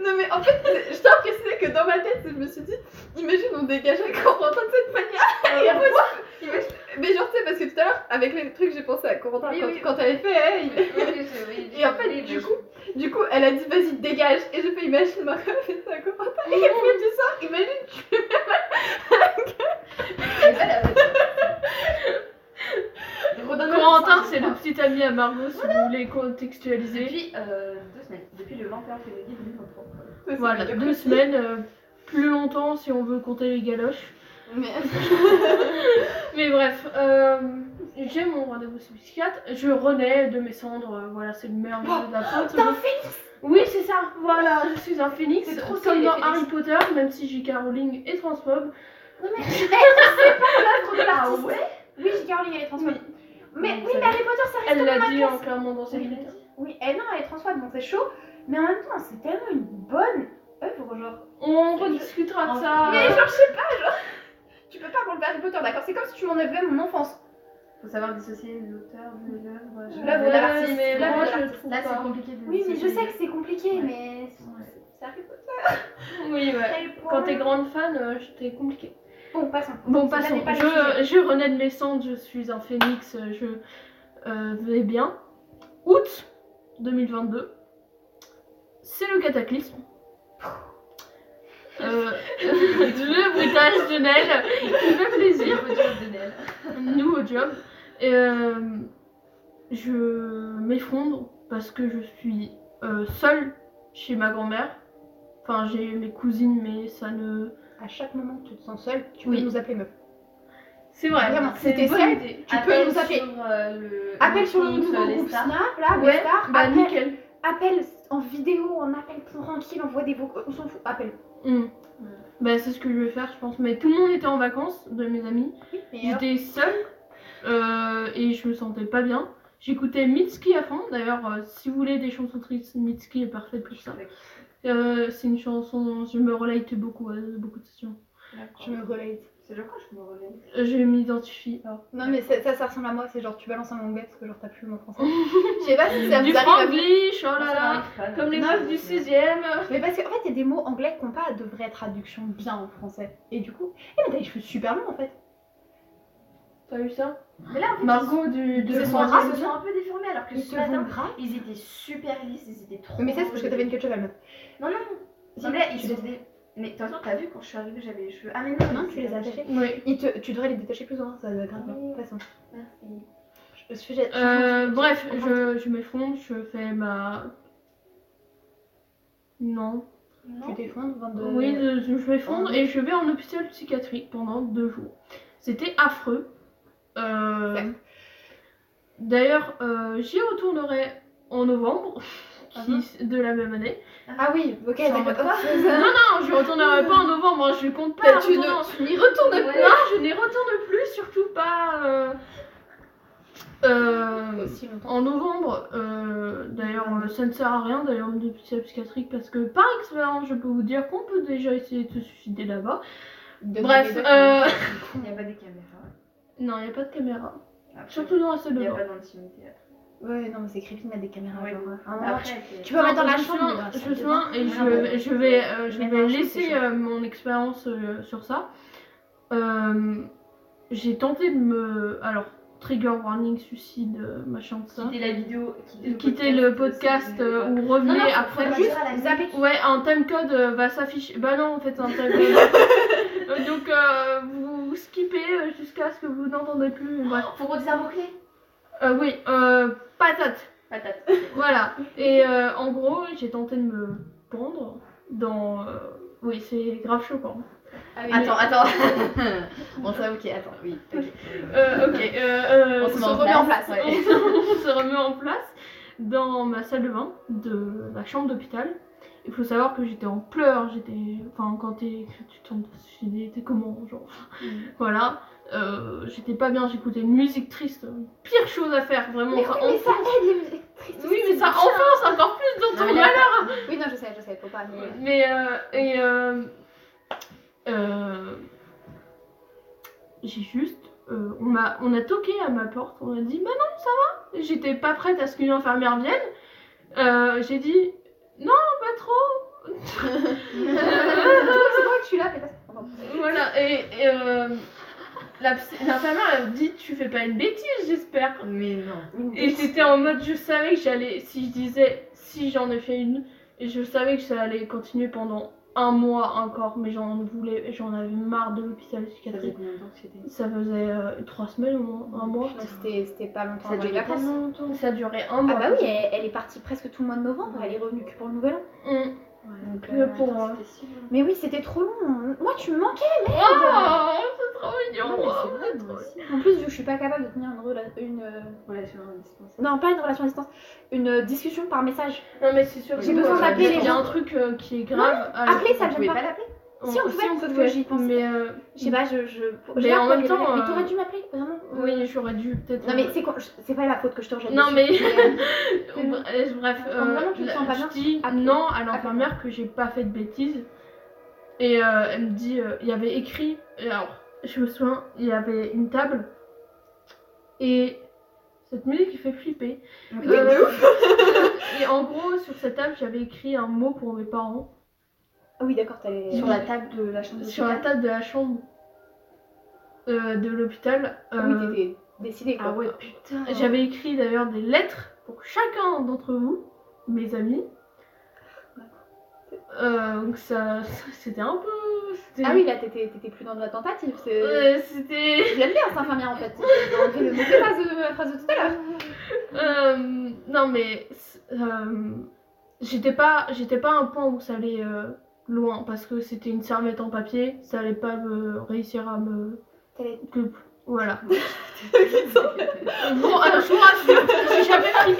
Non mais en fait, je préciser que dans ma tête, je me suis dit, imagine on dégage un Corentin de cette manière et après, tu- imagine- Mais genre tu sais, parce que tout à l'heure, avec les trucs, j'ai pensé à Corentin Oui, quand, oui. quand elle fait, il- Oui, oui, Et en fait, du coup, du coup, elle a dit vas-y dégage. Et j'ai fait imagine ma meuf fait ça à Corentin. Et après tu sors, imagine tu la- Corentin, c'est le petit ami à Margot si vous voulez contextualiser. Depuis euh, deux semaines, depuis le 21 février 2023. Voilà, deux semaines. euh, plus longtemps si on veut compter les galoches. Mais... Mais bref, euh, j'ai mon rendez-vous chez le psychiatre. Je renais de mes cendres. euh, voilà, c'est le meilleur Oh, jeu de la faute. T'es un phénix Oui, c'est ça. Voilà, je suis un phénix. C'est trop comme stylé, dans phénix. Harry Potter, même si J.K. Rowling est transphobe. Non mais c'est pas l'œuvre de l'artiste. Ah ouais Oui, J.K. Rowling elle est transphobe. Oui. Mais Oui, mais Harry Potter ça reste Elle l'a dit classe. en clairement dans ses livres. Oui, elle non, elle est transphobe donc c'est chaud. Mais en même temps, c'est tellement une bonne œuvre, genre. On rediscutera de ça. Mais genre, je sais pas, genre. Tu peux pas enlever Harry Potter, d'accord C'est comme si tu m'enlevais mon enfance. Faut savoir dissocier l'auteur de l'œuvre. je- L'œuvre de l'artiste. mais moi, je trouve Là, c'est compliqué de Oui, mais je sais que c'est compliqué, Ouais. mais c'est Harry Potter. Oui, ouais. Quand t'es grande fan, euh, c'était compliqué. Bon, passons. Bon, passons. pas. Je, je renais de mes cendres, je suis un phénix, euh, je euh, vais bien. Août 2022, c'est le cataclysme. Euh, le bruitage de Nel qui fait plaisir. Nouveau job de Nel. Nouveau job. Et, euh, je m'effondre parce que je suis seule chez ma grand-mère. Enfin, j'ai mes cousines, mais ça ne. À chaque moment que tu te sens seule, tu Oui. peux nous appeler meuf. C'est vrai, c'était idée. Tu peux Appel nous appeler. sur euh, le. Le sur le nouveau les groupe. Snap, là, Ouais, bah appelle, nickel. appelle en vidéo, en appel tranquille, envoie des vocaux, on s'en fout, appelle. Hmm. Bah, c'est ce que je vais faire, je pense. Mais tout le monde était en vacances, de mes amis. J'étais seule euh, et je me sentais pas bien. J'écoutais Mitski à fond. D'ailleurs, euh, si vous voulez des chansons tristes, Mitski est parfaite pour ça. Euh, c'est une chanson, je me relate beaucoup à beaucoup de sessions. Je me relate. C'est je crois que je me. Euh, Je m'identifie. à- Non mais ça, ça, ça ressemble à moi, c'est genre tu balances un anglais parce que genre t'as plus le mot français. Je sais pas si ça du vous arrive à oh là là, Fan. comme les meufs du 6ème. Mais parce qu'en fait il y a des mots anglais qui n'ont pas de vraie traduction bien en français. Et du coup, eh mais t'as les cheveux super longs en fait. T'as vu ça? Mais là en fait, Margot du, se Ils sont sont, ils se sont un peu déformés alors que ils ce matin, ils étaient super lisses, ils étaient trop. Mais ça c'est parce que t'avais une queue de cheval meuf. Non, non, non, mais là, ils tu se les- faisaient. Mais de toute façon, t'as vu quand je suis arrivée, j'avais les cheveux. Ah, mais non, Non, tu les as attachés. Oui. Te- tu devrais les détacher plus souvent, ça être grave. Oui. De toute façon. Merci. Je- Euh, bref, je- je, je m'effondre, je fais ma. Non. Tu t'effondres, 22. Oui, je, je m'effondre et je vais en hôpital psychiatrique pendant deux jours. C'était affreux. Euh, Ouais. D'ailleurs, euh, j'y retournerai en novembre qui- de la même année. Ah oui, ok, d'accord. Non, non, je retournerai pas en novembre, hein, je compte pas. Tu, ne- n'y retournes Ouais. plus. Non, je n'y retourne plus, surtout pas. euh, euh, Aussi en novembre, euh, d'ailleurs, ça ne sert à rien d'aller en hôpital psychiatrique parce que par expérience, je peux vous dire qu'on peut déjà essayer de se suicider là-bas. Bref, Il n'y a pas des caméras. Non, il n'y a pas de caméra. Après, Surtout dans la salle Il n'y a pas d'intimité. Ouais, non, mais c'est creepy de mettre des caméras. Ouais. moment, Après, tu- peux mettre dans la chambre. la Je et je, non, vais, euh, je vais laisser euh, mon expérience euh, sur ça. Euh, J'ai tenté de me. Alors, trigger warning, suicide, machin de ça. Quitter la vidéo, quitter le Quitter le podcast euh, ou revenir Non, non, après. Juste. Ouais, un timecode va s'afficher. Bah non, en fait, un timecode. Euh, Donc, euh, vous skippez euh, jusqu'à ce que vous n'entendez plus. Bref. Faut redire un mot-clé Euh, oui, euh, patate. Patate. Voilà. Et euh, en gros, j'ai tenté de me pendre dans. euh, Oui, c'est grave choquant. Ah oui, Attends, attends. bon, ça, ok, attends, oui. ok. Euh, ok. euh, euh, On se met se en remet en place. ouais. on se remet en place dans ma salle de bain de la chambre d'hôpital. Il faut savoir que j'étais en pleurs, j'étais. Enfin, quand t'es- tu suicider, t'es comment Genre? Voilà. Euh, j'étais pas bien, j'écoutais une musique triste. Pire chose à faire, vraiment. Mais, oui, mais ça aide les musiques tristes. Oui, mais ça enfonce encore plus dans ton malheur. Oui, non, je sais, je sais, faut pas. Mais... Mais euh, et euh, euh, j'ai juste euh, on m'a on a toqué à ma porte on a dit bah non ça va? J'étais pas prête à ce qu'une infirmière vienne Euh, j'ai dit non pas trop. C'est vrai que je suis là, mais pas voilà et, et, euh, l'infirmière elle me dit tu fais pas une bêtise j'espère. Mais non. et c'était en mode je savais que j'allais si je disais si j'en ai fait une et je savais que ça allait continuer pendant un mois encore mais j'en voulais j'en avais marre de l'hôpital Ça faisait psychiatrique ça faisait euh, trois semaines au moins un mois C'était c'était pas longtemps Ça durait longtemps. ça duré un Ah mois bah oui, elle, elle est partie presque tout le mois de novembre, elle est revenue que pour le nouvel an. Mm. Donc, pour, euh, long. Mais oui, c'était trop long. Moi, tu me manquais. Oh, c'est trop mignon. Non, mais c'est vrai, moi aussi. En plus, vu que je suis pas capable de tenir une, rela- une euh, Relation à distance. non pas une relation à distance, une euh, discussion par message. Non mais c'est sûr. J'ai que, besoin d'appeler les Il y a gens. un truc euh, qui est grave. Appeler, ça Vous me pouvez gêne pas pas. l'appeler Si, on pouvait, sauf que pouvait, j'y pensais. Mais euh, Je sais pas, je je. Mais en même temps. Mais euh, t'aurais dû m'appeler vraiment. oui, j'aurais dû peut-être. Non mais euh, c'est quoi C'est pas la faute que je te rejette. Non, mais- Bref, vraiment tu te sens pas je bien, non à l'infirmière que j'ai pas fait de bêtises. Et euh, elle me dit, euh, il y avait écrit, et alors je me souviens, il y avait une table et cette musique qui fait flipper. Euh, et en gros, sur cette table, j'avais écrit un mot pour mes parents Ah oui, d'accord, t'allais. Sur la table de la chambre sur la table de la chambre euh, de l'hôpital. Ah oui, Euh, t'étais décidée quoi. ah ouais, Putain. J'avais écrit d'ailleurs des lettres pour chacun d'entre vous, mes amis. Euh, donc ça, c'était un peu. Ah oui, là t'étais t'étais plus dans de la tentative. C'est. Euh, c'était. Je l'aime bien cette infirmière en fait. J'ai le phrase de la phrase de tout à l'heure. Euh, non mais j'étais pas, j'étais pas à un point où ça allait loin parce que c'était une serviette en papier, ça allait pas me réussir à me. Que- voilà. Bon, alors je vous rassure, j'ai jamais pris.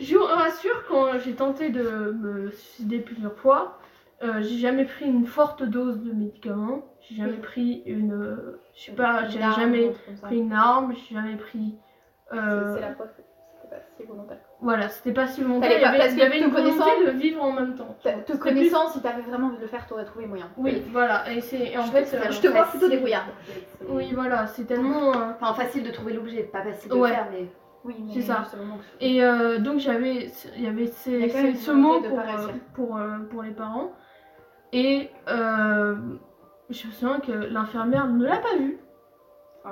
Je vous rassure, quand j'ai tenté de me suicider plusieurs fois, euh, j'ai jamais pris une forte dose de médicaments. J'ai jamais pris une. euh, Je sais pas, j'ai jamais pris une arme, j'ai jamais pris. C'est euh, c'est la preuve que c'était pas si volontaire. Voilà, c'était pas si. T'avais Il y avait, parce y avait une volonté connaissant- de vivre en même temps. Te connaissant, si t'avais vraiment envie de le faire, t'aurais trouvé moyen. plus- Oui, voilà. Et, c'est, et en fait, euh, je te vois plutôt débrouillarde. oui, voilà, c'est tellement. euh, Enfin, facile de trouver l'objet, pas facile de Ouais. le faire, mais. Oui, mais C'est ça. Et euh, donc j'avais, il y avait Il y ces, ces- ce mot pour, euh, pour, euh, pour les parents. Et euh, je me souviens que l'infirmière ne l'a pas vu.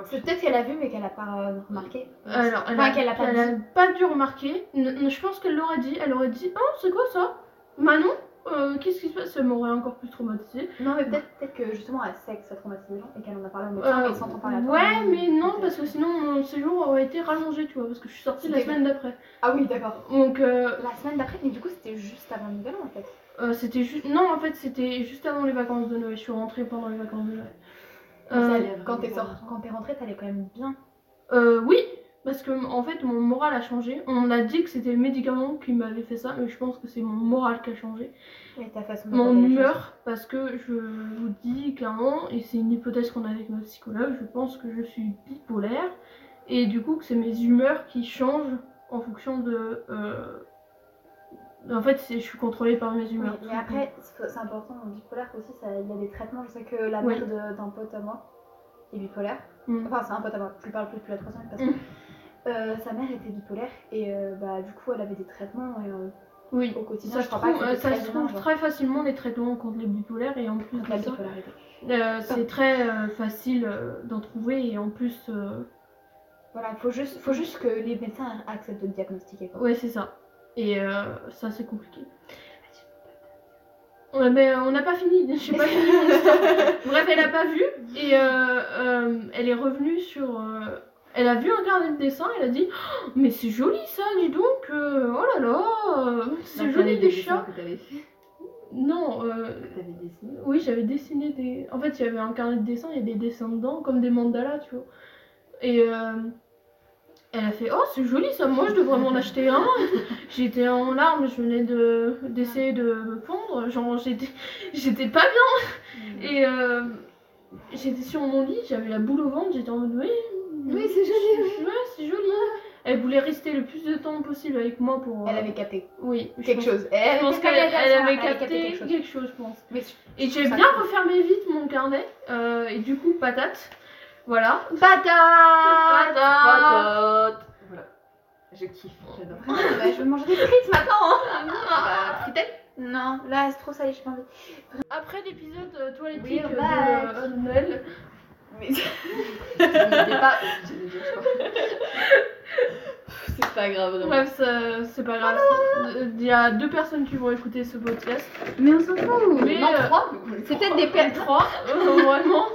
Peut-être qu'elle a vu, mais qu'elle a pas euh, remarqué. Alors, elle Enfin, a, pas elle dit. a pas dû remarquer. Je pense qu'elle l'aurait dit. Elle aurait dit Oh, c'est quoi ça? Manon? Euh, Qu'est-ce qui se passe? Ça m'aurait encore plus traumatisée. Non, mais peut-être peut que justement elle sait que ça traumatise les gens et qu'elle en a parlé au médecin Euh, et sans t'en parler à toi. ouais, mais non, parce que sinon mon séjour aurait été rallongé, tu vois, parce que je suis sortie la semaine d'après. Ah oui, d'accord. Donc, euh, La semaine d'après, mais du coup c'était juste avant nouvel an en fait. euh, c'était juste. Non, en fait, c'était juste avant les vacances de Noël. Je suis rentrée pendant les vacances de Noël. Euh, quand t'es rentrée, t'allais quand même bien. euh, oui, parce que en fait, mon moral a changé. On m'a dit que c'était le médicament qui m'avait fait ça, mais je pense que c'est mon moral qui a changé. Et ta façon de Mon humeur, parce que je vous dis clairement, et c'est une hypothèse qu'on a avec notre psychologue, je pense que je suis bipolaire, et du coup que c'est mes humeurs qui changent en fonction de... euh, En fait, je suis contrôlée par mes humeurs. Oui, mais après, c'est important, en bipolaire aussi, ça- il y a des traitements. Je sais que la mère d'un pote à moi est bipolaire. Mm. Enfin, c'est un pote à moi, je lui parle plus depuis la troisième parce que Mm. euh, sa mère était bipolaire et euh, bah, du coup elle avait des traitements et, euh, Oui, au quotidien. ça je se crois trouve, pas que ça très se trouve très facilement les traitements contre les bipolaires, et en plus de ça, c'est très facile d'en trouver, et en plus... Voilà, il faut juste, faut juste que les médecins acceptent de diagnostiquer. Quoi. Ouais, c'est ça. Et euh, ça, c'est compliqué. Ouais, mais euh, on n'a pas fini, j'ai pas fini mon histoire. Bref, elle a pas vu et euh, euh, elle est revenue sur. euh, elle a vu un carnet de dessin, elle a dit Oh, Mais c'est joli ça, dis donc Oh là là C'est joli des chats que t'avais fait, Non, euh, que t'avais dessiné. oui, j'avais dessiné des. En fait, il y avait un carnet de dessin, il y a des dessins dedans, comme des mandalas, tu vois. Et elle a fait Oh, c'est joli ça, moi je devrais m'en acheter un. J'étais en larmes, je venais de d'essayer de me pondre, genre j'étais j'étais pas bien. Et euh, j'étais sur mon lit, j'avais la boule au ventre, j'étais en mode Oui, Oui, c'est joli. ouais, c'est joli. Elle voulait rester le plus de temps possible avec moi pour. Elle avait capté Oui, quelque pense- chose. Je Elle pense qu'elle elle avait capté quelque chose. quelque chose, je pense. Mais Et j'ai bien refermé vite mon carnet. euh, et du coup, patate. Voilà. Patate Patate Voilà. Je kiffe, j'adore. Bah, Je vais manger des frites maintenant. hein. Bah, fritelle Non, là c'est trop salé, j'ai pas envie. Après l'épisode euh, toilettique Oui, de, euh, Noël, Mais pas. C'est pas grave, vraiment. bref, c'est pas grave. Il y a deux personnes qui vont écouter ce podcast. Mais on s'en fout. Mais, non, euh, trois. C'est peut-être des P3, euh, vraiment.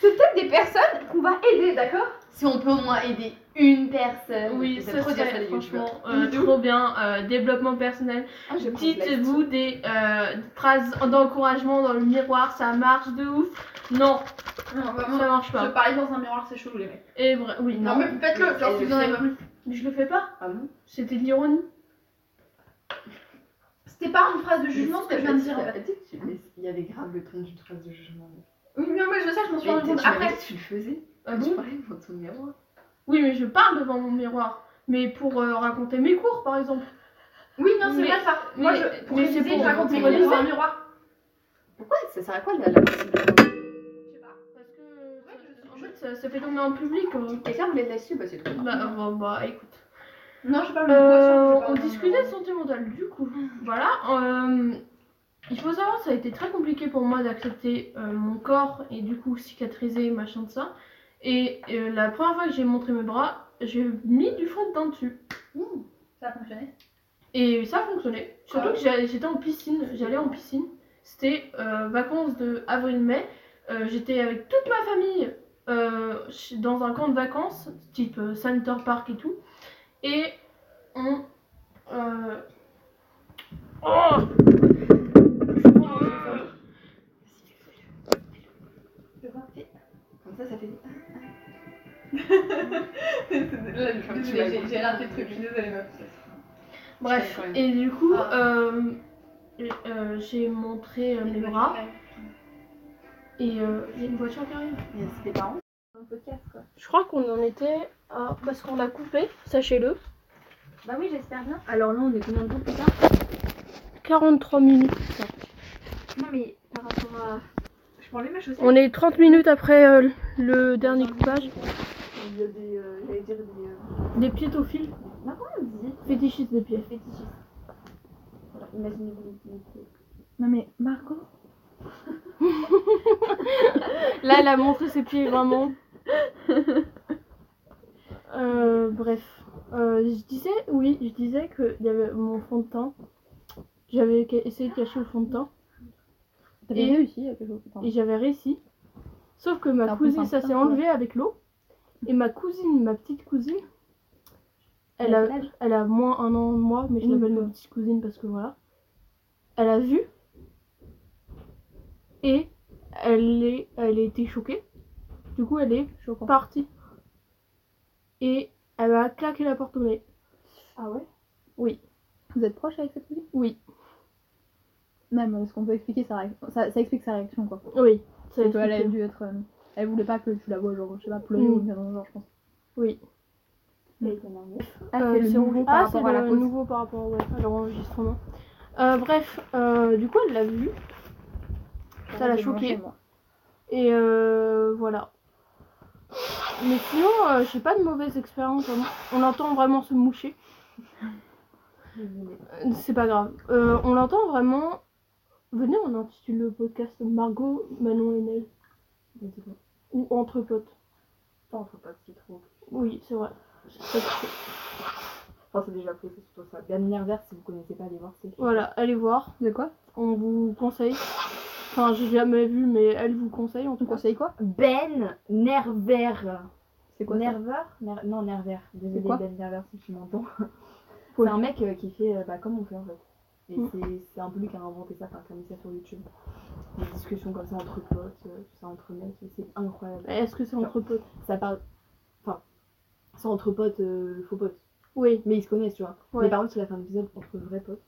C'est peut-être des personnes qu'on va aider, d'accord? Si on peut au moins aider une personne. Oui, C'est ça serait franchement euh, trop bien. Euh, développement personnel. Ah, Dites-vous des euh, phrases d'encouragement dans le miroir, ça marche de ouf? Non, Non, ça marche Se pas. parler dans un miroir, c'est chelou, les mecs. Et vrai, oui, Non, mais faites-le, genre, si vous en avez envie. Mais je le fais pas. Ah bon? C'était de l'ironie. C'était pas une phrase de jugement ce que je viens de dire. Il y avait grave le ton d'une phrase de jugement. Oui, mais moi je sais, je m'en suis rendu compte après. tu le faisais. Ah bon parlais devant ton miroir. Oui, mais je parle devant mon miroir. Mais pour euh, raconter mes cours, par exemple. Oui, non, c'est vrai ça. Moi, mais- je, pour mais réviser, c'est pour- je raconte mes cours devant un miroir. Pourquoi Ça sert à quoi la, la possibilité Je sais pas. Parce que, en fait, ça, ça fait tomber en public. euh. Quelqu'un voulait de la dessus Bah c'est bien. Bah, bon, bah, écoute. Non, je sais pas, le Euh, on pas. discutait de santé mentale, du coup. Voilà. euh, il faut savoir, ça a été très compliqué pour moi d'accepter euh, mon corps et du coup cicatriser, machin de ça. Et euh, la première fois que j'ai montré mes bras, j'ai mis du fond de teint dessus. Ça a fonctionné. Et ça a fonctionné. Surtout Ah. que j'étais en piscine, j'allais en piscine. C'était euh, vacances de avril-mai. J'étais avec toute ma famille dans un camp de vacances, type Center Park et tout. Et on. Oh Je vois. Comme ça, ça fait. J'ai- j'ai raté le truc, je suis désolée, meuf. Bref, et du coup, Ah. euh, euh, j'ai montré euh, mes bras et euh, il y a une voiture qui arrive. Un podcast quoi. Je crois qu'on en était à. Parce qu'on a coupé, sachez-le. Bah oui, j'espère bien. Alors là, on est combien de temps plus tard? 43 minutes. Non, mais par rapport à. Je peux enlever ma chaussette On est 30 minutes après euh, le dernier coupage. Il y a des. euh, J'allais dire des. euh, Des piétophiles. Non, comment on dit Fétichistes des pieds. Fétichistes. Voilà, imaginez-vous les pieds. Non, mais Margot Là, elle a montré ses pieds vraiment. Euh, bref. Euh, je disais, oui, je disais qu'il y avait mon fond de teint. J'avais ca- essayé de cacher le fond de teint T'avais Et- réussi à quelque chose. Enfin, et j'avais réussi. Sauf que ma cousine, ça s'est enlevé avec l'eau. Et ma cousine, ma petite cousine, elle a, elle a moins un an de moi, mais je l'appelle ma petite cousine parce que voilà. Elle a vu. Et elle, est, elle a été choquée. Du coup, elle est choquant. partie. Et elle a claqué la porte au nez. Ah ouais? Oui. Vous êtes proche avec cette cousine? Oui, Non, mais ce qu'on peut expliquer, sa réaction. Ça, ça explique sa réaction, quoi. oui. Ça toi, elle a dû être. euh, Elle voulait pas que tu la vois, genre, je sais pas, pleurer Mm. ou bien genre, je pense. Oui. Elle était mariée. Ah, Euh, c'est nouveau rouge. par Ah, rapport à la le pause. nouveau par rapport ouais, à l'enregistrement. Euh, bref, euh, du coup, elle l'a vu. Ça l'a Je moi. Et euh, voilà. Mais sinon, euh, j'ai pas de mauvaise expérience. On entend vraiment se moucher. Euh, C'est pas grave. Euh, on l'entend vraiment. Venez, on intitule le podcast Margot, Manon et Nel. Mais c'est bon. Ou Entre potes. C'est trop. Oui, c'est vrai. C'est. Enfin, c'est déjà fait, c'est surtout ça. Dernière verse, si vous connaissez pas, allez voir, c'est. Voilà, allez voir. De quoi On vous conseille. Enfin, j'ai jamais vu, mais elle vous conseille Tu cas. conseilles quoi Ben Nerver. C'est quoi ça Nerveur Ner- Non, Nerver. Quoi Ben Nerver, si tu m'entends. C'est un mec euh, qui fait euh, bah, comme on fait en fait. Et Mm. c'est- un peu lui qui a inventé ça, enfin, qui a mis ça sur YouTube. Des discussions comme ça entre potes, euh, tout ça entre mecs, c'est incroyable. Est-ce que c'est entre potes? Ça parle. Enfin, c'est entre potes, euh, faux potes. Oui. Mais ils se connaissent, tu vois. Ouais. Mais par contre, il a fait un épisode entre vrais potes.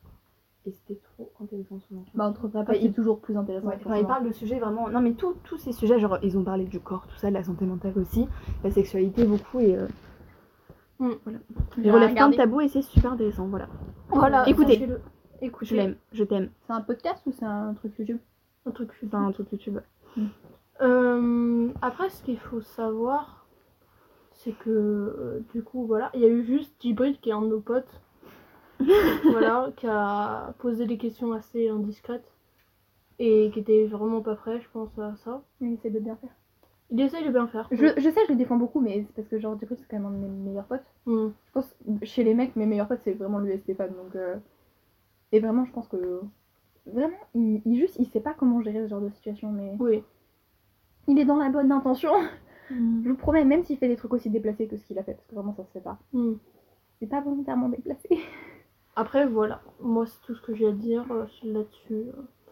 Et c'était trop intéressant ce moment. Bah, entre vrais potes, c'est il- toujours plus intéressant. Ouais, enfin, il forcément. parle de sujets vraiment. Non, mais tous tous ces sujets, genre, ils ont parlé du corps, tout ça, de la santé mentale aussi, la sexualité beaucoup, et. euh, Mm. Voilà. Je Il vais relève plein de tabous et c'est super intéressant, voilà. Voilà, Écoutez. sachez-le. Écoutez. Je l'aime, je t'aime. C'est un podcast ou c'est un truc YouTube? Un truc C'est un truc YouTube. Euh, après, ce qu'il faut savoir, c'est que euh, du coup, voilà, il y a eu juste Djibril qui est un de nos potes, voilà, qui a posé des questions assez indiscrètes et qui était vraiment pas prêt, je pense, à ça. Il essaie de bien faire. Il essaye de bien faire. Je, je sais, je le défends beaucoup, mais c'est parce que genre, du coup, c'est quand même un de mes meilleurs potes. Mm. Je pense, chez les mecs, mes meilleurs potes, c'est vraiment lui et Stéphane. Donc, euh, Et vraiment, je pense que. Vraiment, il, il juste, il sait pas comment gérer ce genre de situation, mais. Oui. il est dans la bonne intention. Mm. Je vous promets, même s'il fait des trucs aussi déplacés que ce qu'il a fait, parce que vraiment ça se fait pas. Hmm. C'est pas volontairement déplacé. Après, voilà. Moi, c'est tout ce que j'ai à dire euh, là-dessus.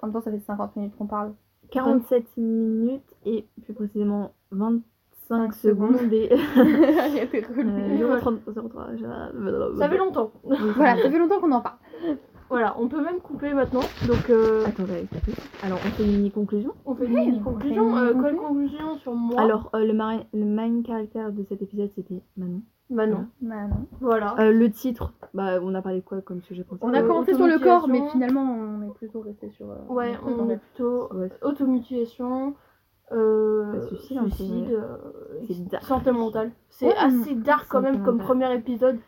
En même temps, ça fait 50 minutes qu'on parle. 47 minutes et plus précisément 25 Cinq secondes secondes. et Il euh, 0,30 0,3, Ça fait longtemps. Voilà, ça fait longtemps qu'on en parle. Voilà, on peut même couper maintenant. Donc, euh, Attends, j'avais tapé. Alors, on fait une mini-conclusion. on fait une Oui, mini on fait conclusion. une Euh, quelle conclusion. sur moi? Alors, euh, le, marin- le main caractère de cet épisode, c'était Manon. Bah non. Non. Voilà. Euh, le titre, bah, on a parlé de quoi comme sujet principal On a Euh, commencé sur le corps, mais automutilation. finalement, on est plutôt resté sur. euh, Ouais, on est plutôt Ouais, automutilation, euh, Bah, suicide, un peu, suicide, ouais. euh, C'est dark. santé mentale. C'est Ouais, assez dark quand même comme mentale. premier épisode.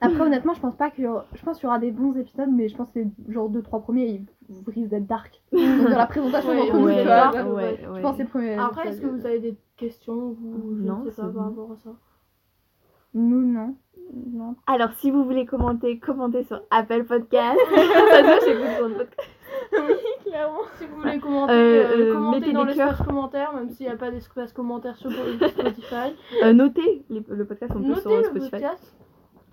Après, honnêtement, je pense pas qu'il y aura... Je pense qu'il y aura des bons épisodes, mais je pense que les genre 2-3 premiers, ils risquent d'être dark. Dans la présentation, Ouais, ouais, ouais. Je pense que c'est le premier. Après, est-ce que vous avez des questions je Non, ne sais c'est pas par rapport à ça. Nous, non. Non. Alors, si vous voulez commenter, commentez sur Apple Podcast. Ça se j'écoute podcast. Clairement. Si vous voulez commenter, Euh, euh, euh, commentez mettez dans l'espace commentaire, même s'il n'y a pas d'espace commentaire sur Spotify. Euh, notez les- le podcast en plus Notez sur le Spotify. podcast.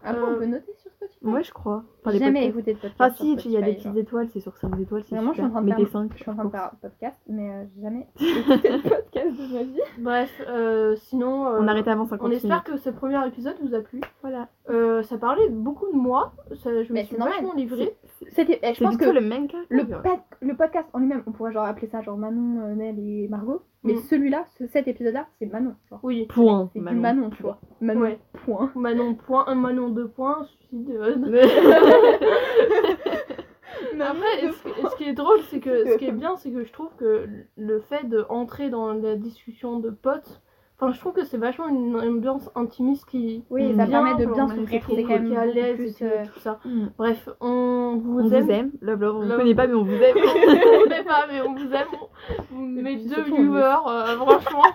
Après, Euh, on peut noter sur Spotify? Moi, je crois. Enfin, J'ai les jamais écouté de podcast. Sur si, il y a des petites étoiles, c'est sur 5 étoiles, c'est Vraiment, je suis en train de faire, 5. je suis en train de faire un podcast, mais euh, j'ai jamais écouté de podcast de ma vie. Bref, euh, sinon, euh, On arrête avant 50 on espère minutes. que ce premier épisode vous a plu. Voilà. Euh, ça parlait beaucoup de moi, ça, je me Mais suis c'est normal. vachement livrée. C'était, eh, je pense que le même cas. le, podcast en lui-même, on pourrait genre appeler ça genre Manon, euh, Nel et Margot. Mais Mm. celui-là, ce- cet épisode-là, c'est Manon. genre. Oui, Point. C'est du Manon, tu vois. Manon, Ouais. point. Manon point, un Manon deux points, suicide. euh, Après, ce, qui est drôle, c'est que ce qui est bien, c'est que je trouve que le fait d'entrer dans la discussion de potes, enfin, je trouve que c'est vachement une ambiance intimiste qui. Oui, ça bien, permet de bien on se est maîtriser trop quand même qui est à l'aise plus, et euh, tout ça. Mm. Bref, on vous On aime. vous aime. Love, love. On ne connaît pas, mais on vous aime. on n'est pas, mais on vous aime. Mes deux viewers, euh, franchement.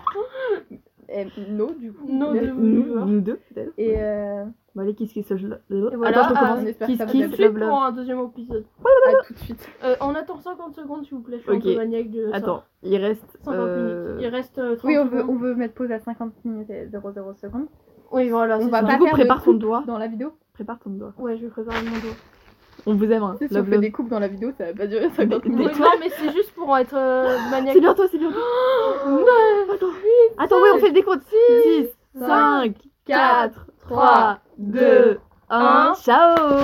Et nos, du coup. Deux viewers. nous deux, peut-être. Et euh, Bon, allez, kiss, kiss, love, Et love. voilà, Attends, on ah, commence. on espère Kiss, que ça vous kiss, love, love. pour un deuxième épisode. à tout de suite. Euh, on attend 50 secondes, s'il vous plaît. Je suis Ok. un peu maniaque de ça. Attends, il reste. 50 euh, minutes. Il reste euh, 30 Oui, on veut, on veut mettre pause à 50 minutes et 00 secondes. Oui, voilà, On c'est va ça. pas Du coup, faire prépare ton doigt. dans la vidéo. Prépare ton doigt. Ouais, je vais préparer mon dos. On vous aime, hein. Si on fait des coupes dans la vidéo, ça va pas durer 50 Mais- minutes. non, mais c'est juste pour être euh, maniaque. C'est bientôt, c'est bientôt. Attends, Attends, oui, on fait des comptes. 6, 5, 4, 3, 2, 1. Ciao